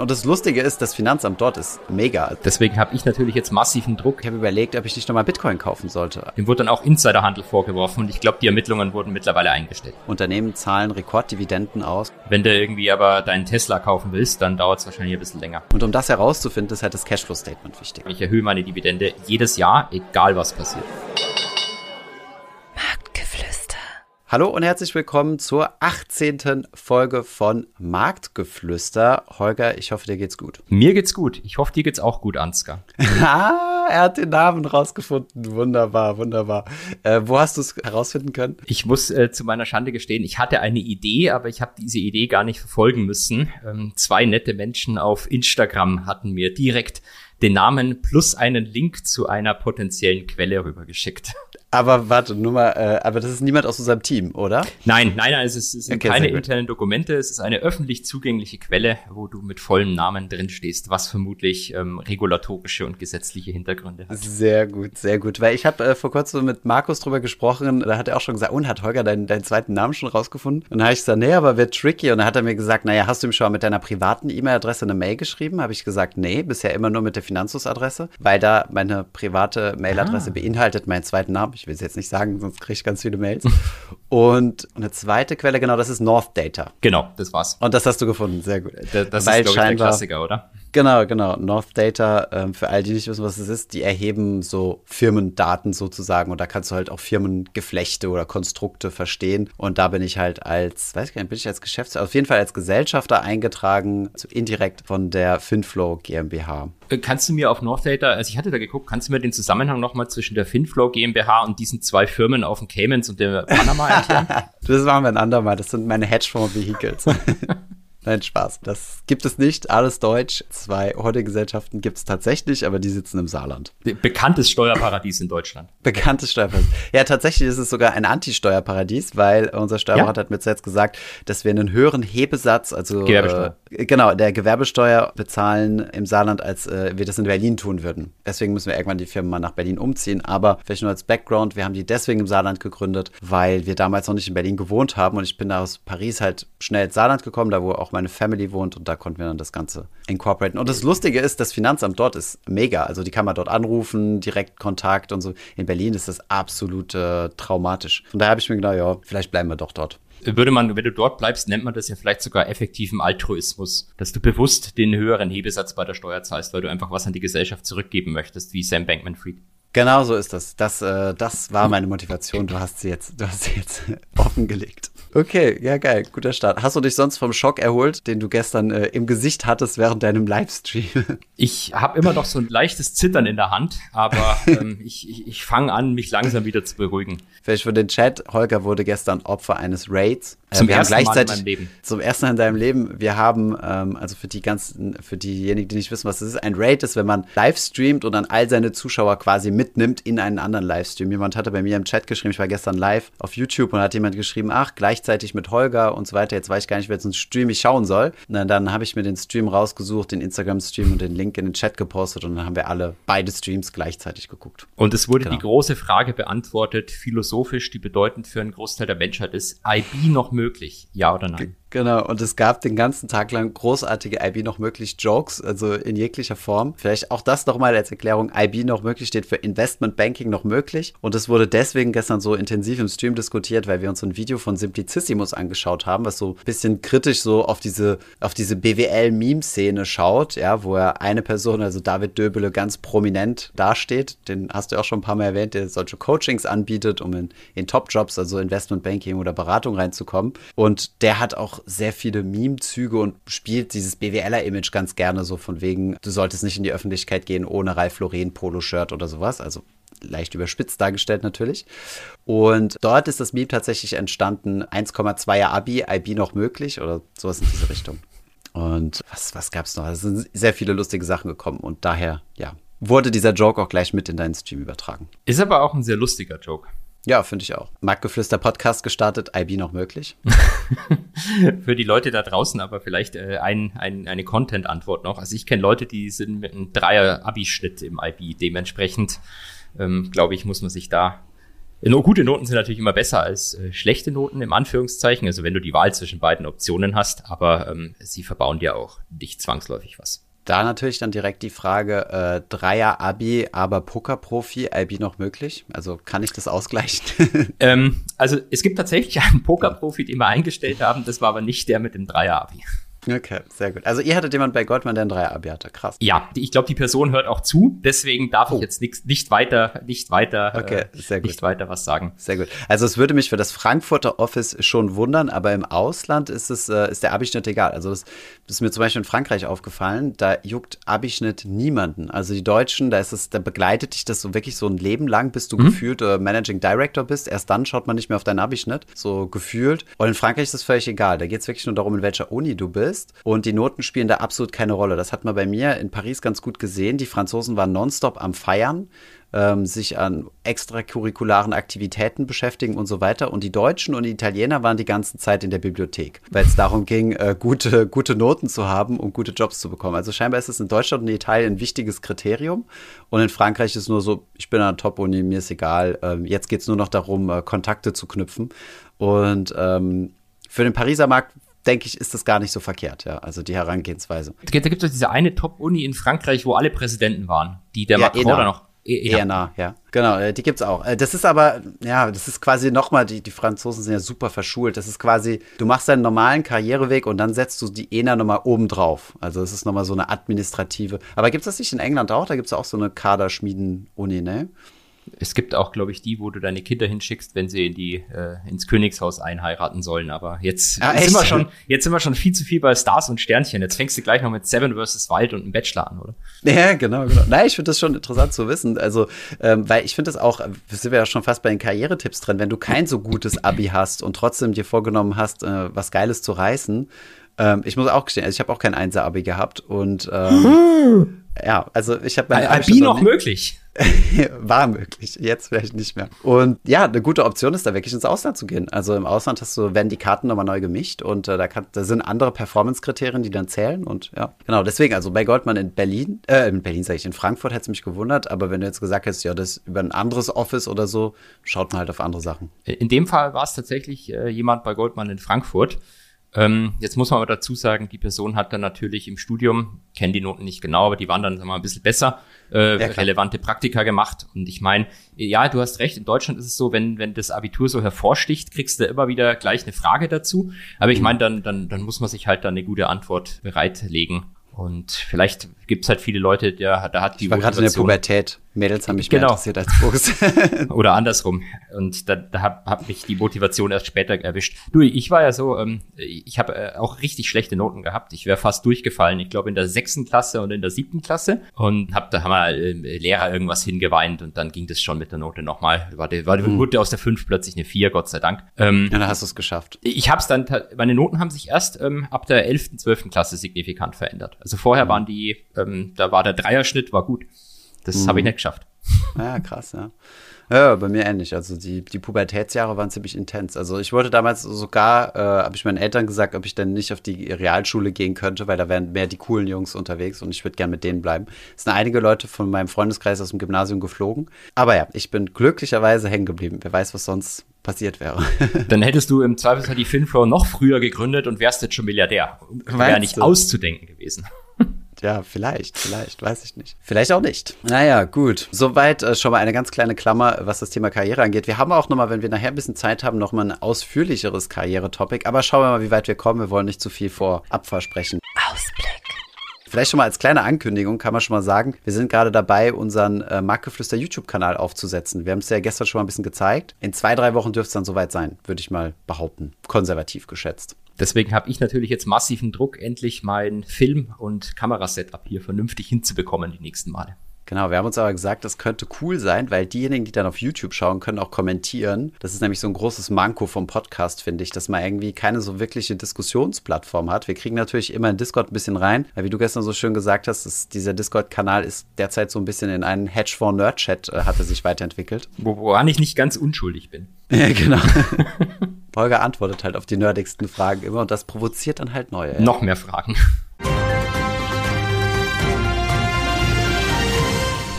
Und das Lustige ist, das Finanzamt dort ist mega. Deswegen habe ich natürlich jetzt massiven Druck. Ich habe überlegt, ob ich nicht nochmal Bitcoin kaufen sollte. Dem wurde dann auch Insiderhandel vorgeworfen und ich glaube, die Ermittlungen wurden mittlerweile eingestellt. Unternehmen zahlen Rekorddividenden aus. Wenn du irgendwie aber deinen Tesla kaufen willst, dann dauert es wahrscheinlich ein bisschen länger. Und um das herauszufinden, ist halt das Cashflow-Statement wichtig. Ich erhöhe meine Dividende jedes Jahr, egal was passiert. Hallo und herzlich willkommen zur 18. Folge von Marktgeflüster. Holger, ich hoffe, dir geht's gut. Mir geht's gut. Ich hoffe, dir geht's auch gut, Ansgar. ah, er hat den Namen rausgefunden. Wunderbar, wunderbar. Äh, wo hast du es herausfinden können? Ich muss äh, zu meiner Schande gestehen, ich hatte eine Idee, aber ich habe diese Idee gar nicht verfolgen müssen. Ähm, zwei nette Menschen auf Instagram hatten mir direkt den Namen plus einen Link zu einer potenziellen Quelle rübergeschickt. Aber warte, nur mal, äh, aber das ist niemand aus unserem Team, oder? Nein, nein, nein, es, ist, es sind okay, keine internen Dokumente, es ist eine öffentlich zugängliche Quelle, wo du mit vollem Namen drin stehst, was vermutlich ähm, regulatorische und gesetzliche Hintergründe hat. Sehr gut, sehr gut. Weil ich habe äh, vor kurzem mit Markus drüber gesprochen, da hat er auch schon gesagt, und hat Holger deinen, deinen zweiten Namen schon rausgefunden? Und dann habe ich gesagt, nee, aber wird tricky. Und dann hat er mir gesagt, naja, hast du ihm schon mal mit deiner privaten E-Mail-Adresse eine Mail geschrieben? Habe ich gesagt, nee, bisher immer nur mit der Finanzus-Adresse, weil da meine private Mailadresse ah. beinhaltet meinen zweiten Namen. Ich will es jetzt nicht sagen, sonst kriege ich ganz viele Mails. Und eine zweite Quelle, genau, das ist North Data. Genau, das war's. Und das hast du gefunden, sehr gut. Das, das ist, glaube ich, der Klassiker, oder? Genau, genau. North Data, ähm, für all die nicht wissen, was es ist, die erheben so Firmendaten sozusagen und da kannst du halt auch Firmengeflechte oder Konstrukte verstehen. Und da bin ich halt als, weiß ich gar nicht, bin ich als Geschäftsführer, auf jeden Fall als Gesellschafter eingetragen, so indirekt von der Finflow GmbH. Äh, kannst du mir auf North Data, also ich hatte da geguckt, kannst du mir den Zusammenhang nochmal zwischen der Finflow GmbH und diesen zwei Firmen auf den Caymans und der Panama erklären? das machen wir ein andermal. Das sind meine Hedgefonds-Vehicles. Nein, Spaß. Das gibt es nicht. Alles deutsch. Zwei Holdinggesellschaften gibt es tatsächlich, aber die sitzen im Saarland. Bekanntes Steuerparadies in Deutschland. Bekanntes Steuerparadies. Ja, tatsächlich ist es sogar ein Anti-Steuerparadies, weil unser Steuerberater ja? hat mir zuletzt gesagt, dass wir einen höheren Hebesatz, also Gewerbesteuer. Äh, genau, der Gewerbesteuer bezahlen im Saarland, als äh, wir das in Berlin tun würden. Deswegen müssen wir irgendwann die Firmen mal nach Berlin umziehen. Aber vielleicht nur als Background, wir haben die deswegen im Saarland gegründet, weil wir damals noch nicht in Berlin gewohnt haben und ich bin da aus Paris halt schnell ins Saarland gekommen, da wo auch meine Family wohnt und da konnten wir dann das Ganze incorporaten. Und das Lustige ist, das Finanzamt dort ist mega. Also die kann man dort anrufen, direkt Kontakt und so. In Berlin ist das absolut äh, traumatisch. Von daher habe ich mir gedacht, ja, vielleicht bleiben wir doch dort würde man, wenn du dort bleibst, nennt man das ja vielleicht sogar effektiven Altruismus, dass du bewusst den höheren Hebesatz bei der Steuer zahlst, weil du einfach was an die Gesellschaft zurückgeben möchtest, wie Sam Bankman-Fried. Genau so ist das. Das, äh, das war meine Motivation. Du hast sie jetzt, du hast sie jetzt offengelegt. Okay, ja geil, guter Start. Hast du dich sonst vom Schock erholt, den du gestern äh, im Gesicht hattest während deinem Livestream? Ich habe immer noch so ein leichtes Zittern in der Hand, aber ähm, ich, ich, ich fange an, mich langsam wieder zu beruhigen. Vielleicht für den Chat, Holger wurde gestern Opfer eines Raids. Äh, zum ersten Mal in meinem Leben. Zum ersten Mal in deinem Leben. Wir haben, ähm, also für die ganzen, für diejenigen, die nicht wissen, was das ist, ein Raid ist, wenn man live streamt und dann all seine Zuschauer quasi mitnimmt in einen anderen Livestream. Jemand hatte bei mir im Chat geschrieben, ich war gestern live auf YouTube und hat jemand geschrieben, ach, gleichzeitig mit Holger und so weiter. Jetzt weiß ich gar nicht, welchen Stream ich schauen soll. Na, dann habe ich mir den Stream rausgesucht, den Instagram-Stream und den Link in den Chat gepostet und dann haben wir alle beide Streams gleichzeitig geguckt. Und es wurde genau. die große Frage beantwortet, philosophisch, die bedeutend für einen Großteil der Menschheit ist, IB noch möglich, ja oder nein? Genau, und es gab den ganzen Tag lang großartige IB noch möglich Jokes, also in jeglicher Form. Vielleicht auch das nochmal als Erklärung. IB noch möglich steht für Investment Banking noch möglich. Und es wurde deswegen gestern so intensiv im Stream diskutiert, weil wir uns ein Video von Simplicissimus angeschaut haben, was so ein bisschen kritisch so auf diese, auf diese BWL-Meme-Szene schaut, ja, wo er eine Person, also David Döbele, ganz prominent dasteht. Den hast du auch schon ein paar Mal erwähnt, der solche Coachings anbietet, um in, in Top-Jobs, also Investment Banking oder Beratung reinzukommen. Und der hat auch sehr viele Meme-Züge und spielt dieses BWLer-Image ganz gerne so von wegen, du solltest nicht in die Öffentlichkeit gehen ohne Ralph Lauren Polo-Shirt oder sowas. Also leicht überspitzt dargestellt natürlich. Und dort ist das Meme tatsächlich entstanden, 1,2er Abi, IB noch möglich oder sowas in diese Richtung. Und was, was gab es noch? Es sind sehr viele lustige Sachen gekommen und daher, ja, wurde dieser Joke auch gleich mit in deinen Stream übertragen. Ist aber auch ein sehr lustiger Joke. Ja, finde ich auch. Marktgeflüster Podcast gestartet, IB noch möglich? Für die Leute da draußen aber vielleicht äh, ein, ein, eine Content-Antwort noch. Also ich kenne Leute, die sind mit einem Dreier-Abi-Schnitt im IB. Dementsprechend, ähm, glaube ich, muss man sich da No, gute Noten sind natürlich immer besser als äh, schlechte Noten im Anführungszeichen, also wenn du die Wahl zwischen beiden Optionen hast, aber ähm, sie verbauen dir auch nicht zwangsläufig was. Da natürlich dann direkt die Frage, äh, Dreier Abi, aber Pokerprofi, IB noch möglich? Also kann ich das ausgleichen? ähm, also es gibt tatsächlich einen Pokerprofi, den wir eingestellt haben, das war aber nicht der mit dem Dreier Abi. Okay, sehr gut. Also ihr hattet jemand bei Goldman, der ein Dreier-Abi hatte. Krass. Ja, ich glaube, die Person hört auch zu. Deswegen darf oh. ich jetzt nix, nicht weiter, nicht weiter, okay, äh, sehr gut. nicht weiter was sagen. Sehr gut. Also es würde mich für das Frankfurter Office schon wundern, aber im Ausland ist es, äh, ist der Abischnitt egal. Also das, das, ist mir zum Beispiel in Frankreich aufgefallen. Da juckt Abischnitt niemanden. Also die Deutschen, da ist es, da begleitet dich das so wirklich so ein Leben lang, bis du mhm. gefühlt äh, Managing Director bist. Erst dann schaut man nicht mehr auf deinen Abischnitt, so gefühlt. Und in Frankreich ist es völlig egal. Da geht es wirklich nur darum, in welcher Uni du bist. Und die Noten spielen da absolut keine Rolle. Das hat man bei mir in Paris ganz gut gesehen. Die Franzosen waren nonstop am Feiern, ähm, sich an extracurricularen Aktivitäten beschäftigen und so weiter. Und die Deutschen und die Italiener waren die ganze Zeit in der Bibliothek, weil es darum ging, äh, gute, gute Noten zu haben und gute Jobs zu bekommen. Also scheinbar ist es in Deutschland und Italien ein wichtiges Kriterium. Und in Frankreich ist es nur so, ich bin an der Top-Uni, mir ist egal. Ähm, jetzt geht es nur noch darum, äh, Kontakte zu knüpfen. Und ähm, für den Pariser Markt denke ich, ist das gar nicht so verkehrt, ja. Also die Herangehensweise. Da gibt es diese eine Top-Uni in Frankreich, wo alle Präsidenten waren, die der ja, Macron da noch. Eher nah, ja. Genau, äh, die gibt's auch. Äh, das ist aber, ja, das ist quasi nochmal, die, die Franzosen sind ja super verschult. Das ist quasi, du machst deinen normalen Karriereweg und dann setzt du die ENA nochmal oben drauf. Also es ist nochmal so eine administrative. Aber gibt's das nicht in England auch? Da gibt's auch so eine Kaderschmieden-Uni, ne? Es gibt auch, glaube ich, die, wo du deine Kinder hinschickst, wenn sie in die, äh, ins Königshaus einheiraten sollen. Aber jetzt, ja, sind wir schon, jetzt sind wir schon viel zu viel bei Stars und Sternchen. Jetzt fängst du gleich noch mit Seven vs. Wild und einem Bachelor an, oder? Ja, genau, genau. Nein, ich finde das schon interessant zu wissen. Also, ähm, weil ich finde das auch, wir sind ja schon fast bei den Karrieretipps drin, wenn du kein so gutes Abi hast und trotzdem dir vorgenommen hast, äh, was Geiles zu reißen. Ähm, ich muss auch gestehen, also ich habe auch kein Einser-Abi gehabt und ähm, ja, also ich habe mein Abi noch möglich. war möglich, jetzt vielleicht nicht mehr. Und ja, eine gute Option ist da wirklich ins Ausland zu gehen. Also im Ausland hast du, werden die Karten nochmal neu gemischt und äh, da, kann, da sind andere Performance-Kriterien, die dann zählen und ja, genau. Deswegen, also bei Goldman in Berlin, äh, in Berlin sage ich, in Frankfurt hätte es mich gewundert, aber wenn du jetzt gesagt hättest, ja, das über ein anderes Office oder so, schaut man halt auf andere Sachen. In dem Fall war es tatsächlich äh, jemand bei Goldman in Frankfurt. Ähm, jetzt muss man aber dazu sagen, die Person hat dann natürlich im Studium, kenne die Noten nicht genau, aber die waren dann sagen wir mal, ein bisschen besser, äh, ja, relevante Praktika gemacht. Und ich meine, ja, du hast recht, in Deutschland ist es so, wenn, wenn das Abitur so hervorsticht, kriegst du immer wieder gleich eine Frage dazu. Aber ich mhm. meine, dann, dann, dann muss man sich halt dann eine gute Antwort bereitlegen. Und vielleicht gibt es halt viele Leute, der, da hat die ich war gerade in der Pubertät. Mädels haben mich genau. mehr interessiert als Fuchs. Oder andersrum. Und da, da hat, hat mich die Motivation erst später erwischt. Du, ich war ja so, ähm, ich habe äh, auch richtig schlechte Noten gehabt. Ich wäre fast durchgefallen. Ich glaube in der sechsten Klasse und in der siebten Klasse. Und hab, da haben wir äh, Lehrer irgendwas hingeweint und dann ging das schon mit der Note nochmal. War, die, war die mhm. wurde aus der fünf plötzlich eine vier, Gott sei Dank. Ähm, ja, dann hast du es geschafft. Ich habe es dann, meine Noten haben sich erst ähm, ab der elften, zwölften Klasse signifikant verändert. Also vorher mhm. waren die, ähm, da war der Dreierschnitt war gut. Das mhm. habe ich nicht geschafft. Ja, krass, ja. Ja, bei mir ähnlich. Also die, die Pubertätsjahre waren ziemlich intens. Also ich wollte damals sogar, äh, habe ich meinen Eltern gesagt, ob ich dann nicht auf die Realschule gehen könnte, weil da wären mehr die coolen Jungs unterwegs und ich würde gern mit denen bleiben. Es sind einige Leute von meinem Freundeskreis aus dem Gymnasium geflogen. Aber ja, ich bin glücklicherweise hängen geblieben. Wer weiß, was sonst passiert wäre. Dann hättest du im Zweifelsfall die Finflow noch früher gegründet und wärst jetzt schon Milliardär. Wäre nicht auszudenken gewesen. Ja, vielleicht, vielleicht, weiß ich nicht. Vielleicht auch nicht. Naja, gut. Soweit äh, schon mal eine ganz kleine Klammer, was das Thema Karriere angeht. Wir haben auch nochmal, wenn wir nachher ein bisschen Zeit haben, nochmal ein ausführlicheres Karrieretopic. Aber schauen wir mal, wie weit wir kommen. Wir wollen nicht zu viel vorab versprechen. Ausblick. Vielleicht schon mal als kleine Ankündigung kann man schon mal sagen, wir sind gerade dabei, unseren äh, Marktgeflüster YouTube-Kanal aufzusetzen. Wir haben es ja gestern schon mal ein bisschen gezeigt. In zwei, drei Wochen dürfte es dann soweit sein, würde ich mal behaupten. Konservativ geschätzt. Deswegen habe ich natürlich jetzt massiven Druck, endlich mein Film- und Kamerasetup hier vernünftig hinzubekommen die nächsten Male. Genau, wir haben uns aber gesagt, das könnte cool sein, weil diejenigen, die dann auf YouTube schauen, können auch kommentieren. Das ist nämlich so ein großes Manko vom Podcast, finde ich, dass man irgendwie keine so wirkliche Diskussionsplattform hat. Wir kriegen natürlich immer in Discord ein bisschen rein, weil wie du gestern so schön gesagt hast, ist, dieser Discord-Kanal ist derzeit so ein bisschen in einen Hedgefonds-Nerd-Chat, äh, hat er sich weiterentwickelt. Woran ich nicht ganz unschuldig bin. Ja, genau. Holger antwortet halt auf die nerdigsten Fragen immer und das provoziert dann halt neue. Noch mehr Fragen.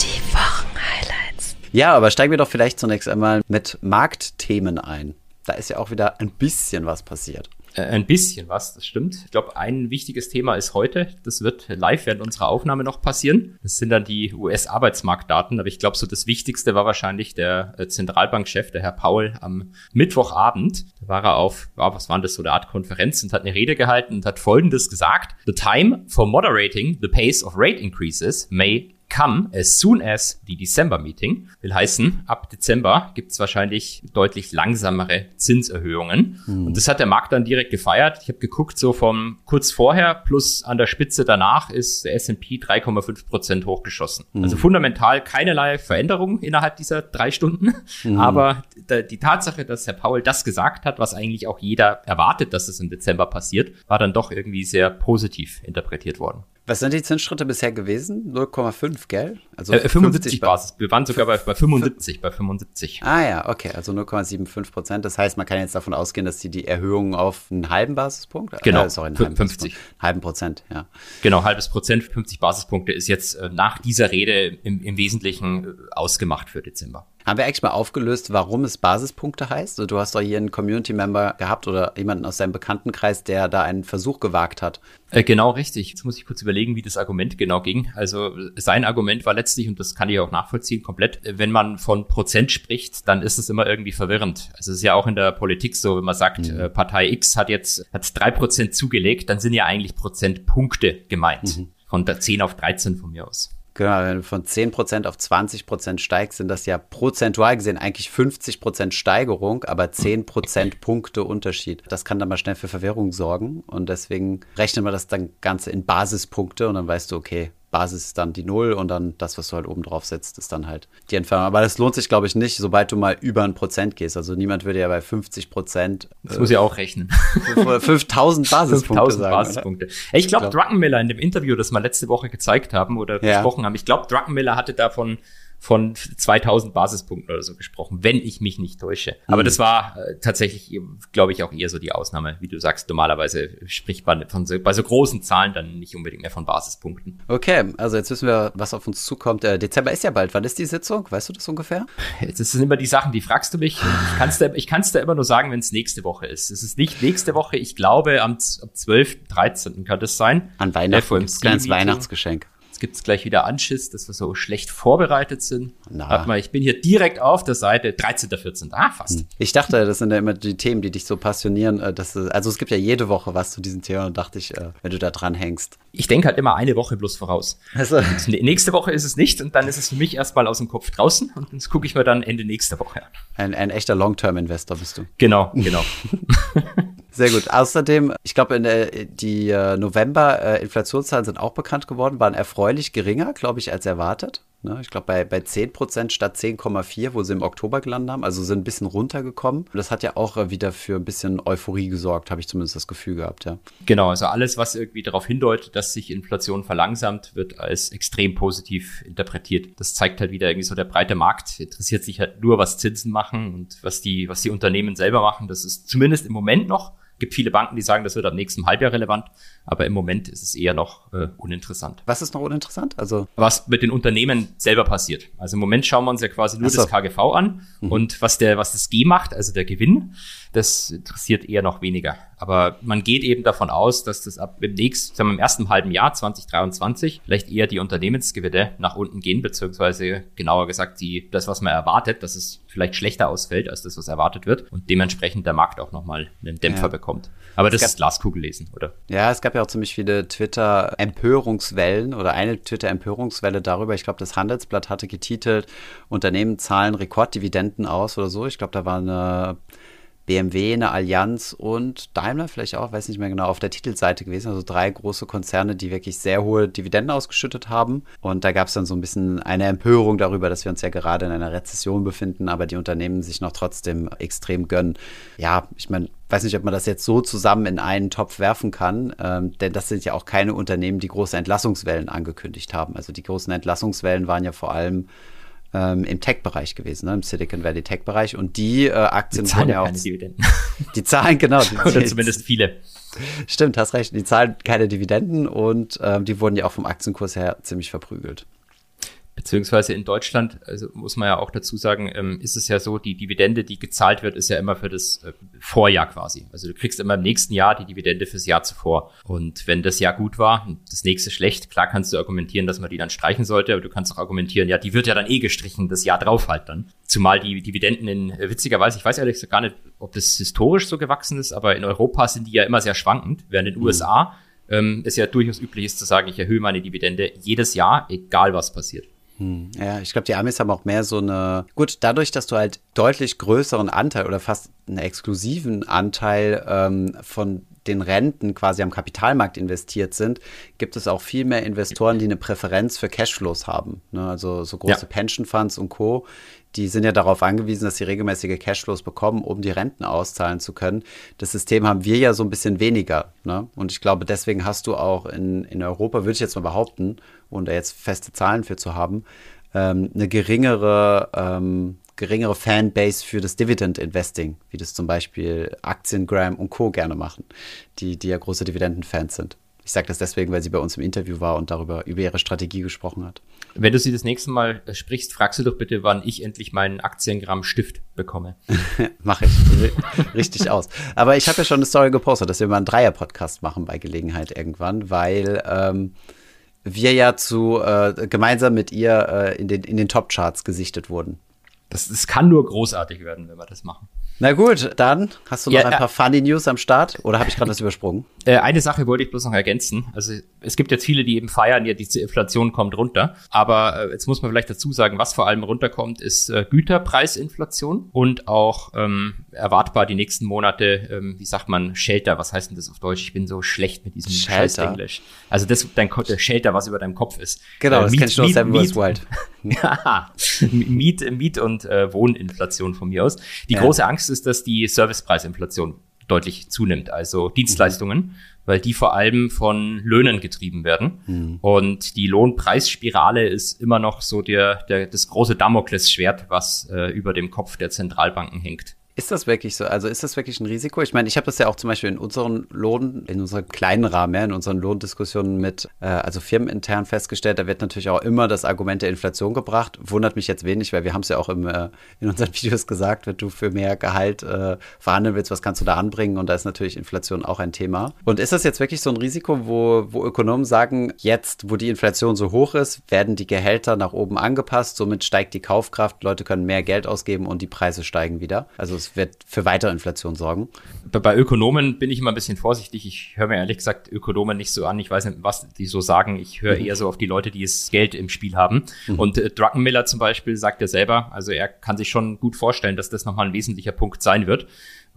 Die Wochenhighlights. Ja, aber steigen wir doch vielleicht zunächst einmal mit Marktthemen ein. Da ist ja auch wieder ein bisschen was passiert. Äh, ein bisschen was, das stimmt. Ich glaube, ein wichtiges Thema ist heute, das wird live während unserer Aufnahme noch passieren. Das sind dann die US-Arbeitsmarktdaten. Aber ich glaube, so das Wichtigste war wahrscheinlich der äh, Zentralbankchef, der Herr Paul, am Mittwochabend. Da war er auf, ja, was war das, so eine Art Konferenz und hat eine Rede gehalten und hat Folgendes gesagt. The time for moderating the pace of rate increases may come as soon as die December Meeting. Will heißen, ab Dezember gibt es wahrscheinlich deutlich langsamere Zinserhöhungen. Mhm. Und das hat der Markt dann direkt gefeiert. Ich habe geguckt, so vom kurz vorher plus an der Spitze danach ist der S&P 3,5 Prozent hochgeschossen. Mhm. Also fundamental keinerlei Veränderung innerhalb dieser drei Stunden. Mhm. Aber die Tatsache, dass Herr Paul das gesagt hat, was eigentlich auch jeder erwartet, dass es im Dezember passiert, war dann doch irgendwie sehr positiv interpretiert worden. Was sind die Zinsschritte bisher gewesen? 0,5, gell? Also äh, 75 Basis. Wir waren sogar bei, bei 75, bei 75. Ah ja, okay, also 0,75 Prozent. Das heißt, man kann jetzt davon ausgehen, dass die die Erhöhung auf einen halben Basispunkt, genau, äh, sorry, einen 50. halben Prozent, ja. Genau, halbes Prozent, 50 Basispunkte ist jetzt äh, nach dieser Rede im, im Wesentlichen äh, ausgemacht für Dezember. Haben wir eigentlich mal aufgelöst, warum es Basispunkte heißt? Also du hast doch hier einen Community-Member gehabt oder jemanden aus deinem Bekanntenkreis, der da einen Versuch gewagt hat. Äh, genau, richtig. Jetzt muss ich kurz überlegen, wie das Argument genau ging. Also sein Argument war letztlich, und das kann ich auch nachvollziehen, komplett, wenn man von Prozent spricht, dann ist es immer irgendwie verwirrend. Also es ist ja auch in der Politik so, wenn man sagt, mhm. äh, Partei X hat jetzt hat drei Prozent zugelegt, dann sind ja eigentlich Prozentpunkte gemeint. Mhm. Von der 10 auf 13 von mir aus. Genau, wenn du von 10% auf 20% steigst, sind das ja prozentual gesehen eigentlich 50% Steigerung, aber 10% Punkte Unterschied. Das kann dann mal schnell für Verwirrung sorgen und deswegen rechnen wir das dann Ganze in Basispunkte und dann weißt du, okay, Basis ist dann die Null und dann das, was du halt oben drauf setzt, ist dann halt die Entfernung. Aber das lohnt sich, glaube ich, nicht, sobald du mal über ein Prozent gehst. Also niemand würde ja bei 50 Prozent. Das äh, muss ich auch rechnen. 5000 Basispunkte 5000 sagen. Basispunkte. Ich glaube, glaub. Druckenmiller in dem Interview, das wir letzte Woche gezeigt haben oder ja. besprochen haben, ich glaube, Druckenmiller hatte davon von 2000 Basispunkten oder so gesprochen, wenn ich mich nicht täusche. Aber mhm. das war äh, tatsächlich, glaube ich, auch eher so die Ausnahme. Wie du sagst, normalerweise spricht man von so, bei so großen Zahlen dann nicht unbedingt mehr von Basispunkten. Okay, also jetzt wissen wir, was auf uns zukommt. Der Dezember ist ja bald. Wann ist die Sitzung? Weißt du das ungefähr? Jetzt sind immer die Sachen, die fragst du mich. Ich kann es dir, ich kann's dir immer nur sagen, wenn es nächste Woche ist. Es ist nicht nächste Woche, ich glaube am, am 12., 13. kann das sein. An Weihnachten, ein kleines Weihnachtsgeschenk gibt es gleich wieder Anschiss, dass wir so schlecht vorbereitet sind. Na. Warte mal, ich bin hier direkt auf der Seite 13. 14. Ah, fast. Hm. Ich dachte, das sind ja immer die Themen, die dich so passionieren. Äh, dass, also es gibt ja jede Woche was zu diesen Themen und dachte ich, äh, wenn du da dran hängst. Ich denke halt immer eine Woche bloß voraus. Also. nächste Woche ist es nicht und dann ist es für mich erstmal aus dem Kopf draußen und das gucke ich mir dann Ende nächster Woche an. Ein, ein echter Long-Term-Investor bist du. Genau, genau. Sehr gut. Außerdem, ich glaube, die äh, November-Inflationszahlen sind auch bekannt geworden, waren erfreulich geringer, glaube ich, als erwartet. Ne? Ich glaube, bei, bei 10% statt 10,4, wo sie im Oktober gelandet haben, also sind ein bisschen runtergekommen. Das hat ja auch wieder für ein bisschen Euphorie gesorgt, habe ich zumindest das Gefühl gehabt, ja. Genau, also alles, was irgendwie darauf hindeutet, dass sich Inflation verlangsamt, wird als extrem positiv interpretiert. Das zeigt halt wieder irgendwie so der breite Markt interessiert sich halt nur, was Zinsen machen und was die, was die Unternehmen selber machen. Das ist zumindest im Moment noch gibt viele Banken, die sagen, das wird am nächsten Halbjahr relevant, aber im Moment ist es eher noch äh, uninteressant. Was ist noch uninteressant? Also was mit den Unternehmen selber passiert. Also im Moment schauen wir uns ja quasi nur so. das KGV an mhm. und was der was das G macht, also der Gewinn, das interessiert eher noch weniger. Aber man geht eben davon aus, dass das ab dem nächsten, sagen wir im ersten halben Jahr 2023 vielleicht eher die Unternehmensgewinne nach unten gehen, beziehungsweise genauer gesagt die, das, was man erwartet, dass es vielleicht schlechter ausfällt als das, was erwartet wird und dementsprechend der Markt auch nochmal einen Dämpfer ja. bekommt. Aber das gab, ist Glaskugel lesen, oder? Ja, es gab ja auch ziemlich viele Twitter-Empörungswellen oder eine Twitter-Empörungswelle darüber. Ich glaube, das Handelsblatt hatte getitelt, Unternehmen zahlen Rekorddividenden aus oder so. Ich glaube, da war eine BMW, eine Allianz und Daimler vielleicht auch, weiß nicht mehr genau, auf der Titelseite gewesen. Also drei große Konzerne, die wirklich sehr hohe Dividenden ausgeschüttet haben. Und da gab es dann so ein bisschen eine Empörung darüber, dass wir uns ja gerade in einer Rezession befinden, aber die Unternehmen sich noch trotzdem extrem gönnen. Ja, ich meine, weiß nicht, ob man das jetzt so zusammen in einen Topf werfen kann, ähm, denn das sind ja auch keine Unternehmen, die große Entlassungswellen angekündigt haben. Also die großen Entlassungswellen waren ja vor allem ähm, im Tech-Bereich gewesen, ne? im Silicon Valley Tech-Bereich. Und die äh, Aktien die zahlen ja auch. Keine Dividenden. Die zahlen, genau. Die, Oder zumindest viele. Stimmt, hast recht. Die zahlen keine Dividenden und ähm, die wurden ja auch vom Aktienkurs her ziemlich verprügelt. Beziehungsweise in Deutschland, also muss man ja auch dazu sagen, ähm, ist es ja so, die Dividende, die gezahlt wird, ist ja immer für das äh, Vorjahr quasi. Also du kriegst immer im nächsten Jahr die Dividende fürs Jahr zuvor. Und wenn das Jahr gut war, das nächste schlecht, klar kannst du argumentieren, dass man die dann streichen sollte, aber du kannst auch argumentieren, ja, die wird ja dann eh gestrichen, das Jahr drauf halt dann. Zumal die Dividenden in, äh, witzigerweise, ich weiß ehrlich gesagt gar nicht, ob das historisch so gewachsen ist, aber in Europa sind die ja immer sehr schwankend, während in den mhm. USA ähm, es ja durchaus üblich ist zu sagen, ich erhöhe meine Dividende jedes Jahr, egal was passiert. Hm, ja, ich glaube, die Amis haben auch mehr so eine. Gut, dadurch, dass du halt deutlich größeren Anteil oder fast einen exklusiven Anteil ähm, von den Renten quasi am Kapitalmarkt investiert sind, gibt es auch viel mehr Investoren, die eine Präferenz für Cashflows haben. Ne? Also so große ja. Pension Funds und Co., die sind ja darauf angewiesen, dass sie regelmäßige Cashflows bekommen, um die Renten auszahlen zu können. Das System haben wir ja so ein bisschen weniger. Ne? Und ich glaube, deswegen hast du auch in, in Europa, würde ich jetzt mal behaupten, ohne da jetzt feste Zahlen für zu haben, ähm, eine geringere, ähm, geringere Fanbase für das Dividend Investing, wie das zum Beispiel Aktiengram und Co. gerne machen, die, die ja große Dividendenfans sind. Ich sage das deswegen, weil sie bei uns im Interview war und darüber über ihre Strategie gesprochen hat. Wenn du sie das nächste Mal äh, sprichst, fragst du doch bitte, wann ich endlich meinen Aktiengramm Stift bekomme. Mache ich. Richtig aus. Aber ich habe ja schon eine Story gepostet, dass wir mal einen Dreier-Podcast machen bei Gelegenheit irgendwann, weil ähm, wir ja zu äh, gemeinsam mit ihr äh, in den, in den Top-Charts gesichtet wurden. Das, das kann nur großartig werden, wenn wir das machen. Na gut, dann hast du noch ja, ein paar funny News am Start oder habe ich gerade was übersprungen? Äh, eine Sache wollte ich bloß noch ergänzen. Also es gibt jetzt viele, die eben feiern, ja, diese Inflation kommt runter. Aber äh, jetzt muss man vielleicht dazu sagen, was vor allem runterkommt, ist äh, Güterpreisinflation und auch ähm, erwartbar die nächsten Monate, ähm, wie sagt man, Shelter. Was heißt denn das auf Deutsch? Ich bin so schlecht mit diesem Scheiß Englisch. Also das dein Shelter, was über deinem Kopf ist. Genau, äh, das Miet, kennst du aus Seven Miet, Wild. ja, Miet, Miet und äh, Wohninflation von mir aus. Die ja. große Angst ist, dass die Servicepreisinflation deutlich zunimmt, also Dienstleistungen, mhm. weil die vor allem von Löhnen getrieben werden. Mhm. Und die Lohnpreisspirale ist immer noch so der, der das große Damoklesschwert, was äh, über dem Kopf der Zentralbanken hängt. Ist das wirklich so? Also ist das wirklich ein Risiko? Ich meine, ich habe das ja auch zum Beispiel in unseren Lohn, in unserem kleinen Rahmen, ja, in unseren Lohndiskussionen mit, äh, also firmenintern festgestellt, da wird natürlich auch immer das Argument der Inflation gebracht. Wundert mich jetzt wenig, weil wir haben es ja auch im, äh, in unseren Videos gesagt, wenn du für mehr Gehalt äh, verhandeln willst, was kannst du da anbringen? Und da ist natürlich Inflation auch ein Thema. Und ist das jetzt wirklich so ein Risiko, wo, wo Ökonomen sagen, jetzt, wo die Inflation so hoch ist, werden die Gehälter nach oben angepasst, somit steigt die Kaufkraft, Leute können mehr Geld ausgeben und die Preise steigen wieder? Also es wird für weitere Inflation sorgen. Bei Ökonomen bin ich immer ein bisschen vorsichtig. Ich höre mir ehrlich gesagt Ökonomen nicht so an. Ich weiß nicht, was die so sagen. Ich höre mhm. eher so auf die Leute, die das Geld im Spiel haben. Mhm. Und äh, Druckenmiller zum Beispiel sagt ja selber, also er kann sich schon gut vorstellen, dass das nochmal ein wesentlicher Punkt sein wird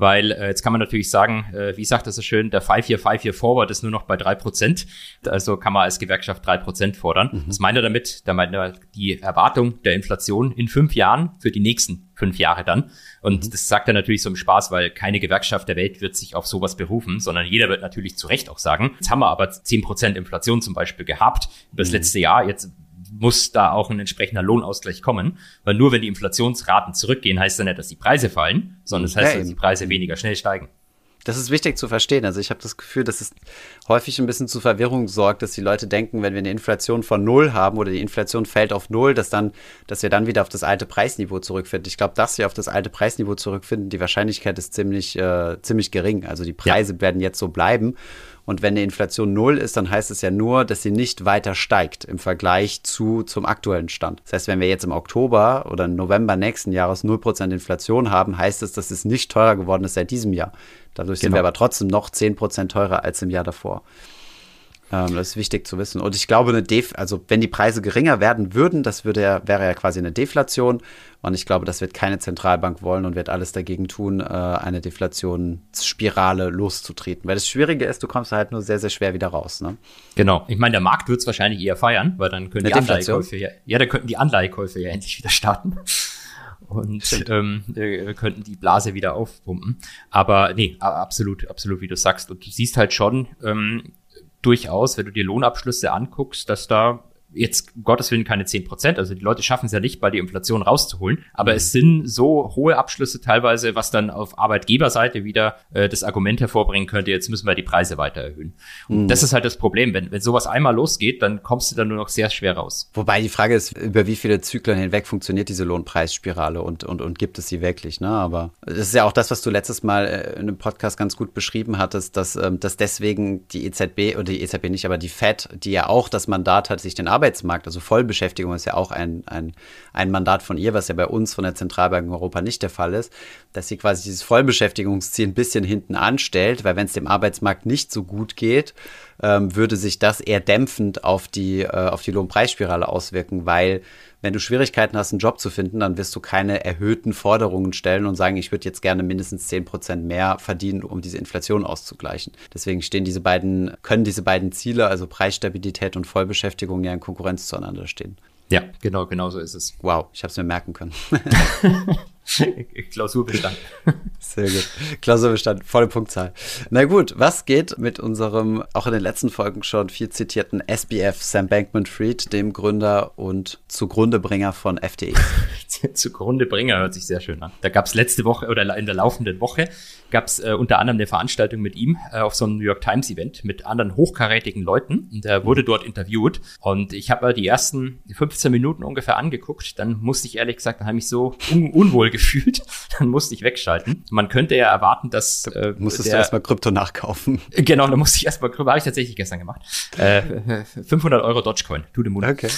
weil äh, jetzt kann man natürlich sagen, äh, wie sagt das so schön, der 5-Year-5-Year Forward ist nur noch bei drei Prozent. Also kann man als Gewerkschaft drei Prozent fordern. Mhm. Was meint er damit? Da meint er die Erwartung der Inflation in fünf Jahren für die nächsten fünf Jahre dann. Und mhm. das sagt er natürlich so im Spaß, weil keine Gewerkschaft der Welt wird sich auf sowas berufen, sondern jeder wird natürlich zu Recht auch sagen, jetzt haben wir aber zehn Prozent Inflation zum Beispiel gehabt über das mhm. letzte Jahr, jetzt muss da auch ein entsprechender Lohnausgleich kommen, weil nur wenn die Inflationsraten zurückgehen, heißt das nicht, dass die Preise fallen, sondern das heißt, ja, dass die Preise weniger schnell steigen. Das ist wichtig zu verstehen. Also ich habe das Gefühl, dass es häufig ein bisschen zu Verwirrung sorgt, dass die Leute denken, wenn wir eine Inflation von null haben oder die Inflation fällt auf null, dass dann, dass wir dann wieder auf das alte Preisniveau zurückfinden. Ich glaube, dass wir auf das alte Preisniveau zurückfinden, die Wahrscheinlichkeit ist ziemlich, äh, ziemlich gering. Also die Preise ja. werden jetzt so bleiben. Und wenn eine Inflation null ist, dann heißt es ja nur, dass sie nicht weiter steigt im Vergleich zu, zum aktuellen Stand. Das heißt, wenn wir jetzt im Oktober oder im November nächsten Jahres 0% Inflation haben, heißt es, dass es nicht teurer geworden ist seit diesem Jahr. Dadurch genau. sind wir aber trotzdem noch 10% teurer als im Jahr davor. Ähm, das ist wichtig zu wissen. Und ich glaube, eine Def also wenn die Preise geringer werden würden, das würde ja, wäre ja quasi eine Deflation. Und ich glaube, das wird keine Zentralbank wollen und wird alles dagegen tun, äh, eine Deflationsspirale loszutreten. Weil das Schwierige ist, du kommst halt nur sehr, sehr schwer wieder raus. Ne? Genau. Ich meine, der Markt wird es wahrscheinlich eher feiern, weil dann können eine die Anleihekäufe ja, ja, dann könnten die Anleihekäufe ja endlich wieder starten und ähm, äh, könnten die Blase wieder aufpumpen. Aber nee, absolut, absolut, wie du sagst. Und du siehst halt schon ähm, durchaus, wenn du dir Lohnabschlüsse anguckst, dass da jetzt um Gottes Willen keine 10 Prozent. Also die Leute schaffen es ja nicht, bei die Inflation rauszuholen. Aber mhm. es sind so hohe Abschlüsse teilweise, was dann auf Arbeitgeberseite wieder äh, das Argument hervorbringen könnte, jetzt müssen wir die Preise weiter erhöhen. Und mhm. das ist halt das Problem. Wenn, wenn sowas einmal losgeht, dann kommst du dann nur noch sehr schwer raus. Wobei die Frage ist, über wie viele Zyklen hinweg funktioniert diese Lohnpreisspirale und, und, und gibt es sie wirklich, ne? Aber das ist ja auch das, was du letztes Mal äh, in einem Podcast ganz gut beschrieben hattest, dass, ähm, dass deswegen die EZB oder die EZB nicht, aber die FED, die ja auch das Mandat hat, sich den Arbeitsmarkt, also Vollbeschäftigung ist ja auch ein, ein, ein Mandat von ihr, was ja bei uns von der Zentralbank in Europa nicht der Fall ist, dass sie quasi dieses Vollbeschäftigungsziel ein bisschen hinten anstellt, weil wenn es dem Arbeitsmarkt nicht so gut geht, ähm, würde sich das eher dämpfend auf die, äh, auf die Lohnpreisspirale auswirken, weil wenn du Schwierigkeiten hast, einen Job zu finden, dann wirst du keine erhöhten Forderungen stellen und sagen, ich würde jetzt gerne mindestens 10 Prozent mehr verdienen, um diese Inflation auszugleichen. Deswegen stehen diese beiden, können diese beiden Ziele, also Preisstabilität und Vollbeschäftigung, ja in Konkurrenz zueinander stehen. Ja, genau, genau so ist es. Wow, ich habe es mir merken können. Klausurbestand. Sehr gut. Klausurbestand, volle Punktzahl. Na gut, was geht mit unserem, auch in den letzten Folgen schon viel zitierten SBF Sam Bankman-Fried, dem Gründer und Zugrundebringer von FTX? Zugrundebringer hört sich sehr schön an. Da gab es letzte Woche oder in der laufenden Woche gab es äh, unter anderem eine Veranstaltung mit ihm äh, auf so einem New York Times Event mit anderen hochkarätigen Leuten. Und er wurde dort interviewt. Und ich habe die ersten 15 Minuten ungefähr angeguckt. Dann musste ich ehrlich gesagt, dann habe ich mich so un unwohl gefühlt. Dann musste ich wegschalten. Man könnte ja erwarten, dass. Äh, Musstest der, du erstmal Krypto nachkaufen. Genau, da musste ich erstmal Krypto. Habe ich tatsächlich gestern gemacht. Äh, 500 Euro Dogecoin. Tu dem Mund. Okay.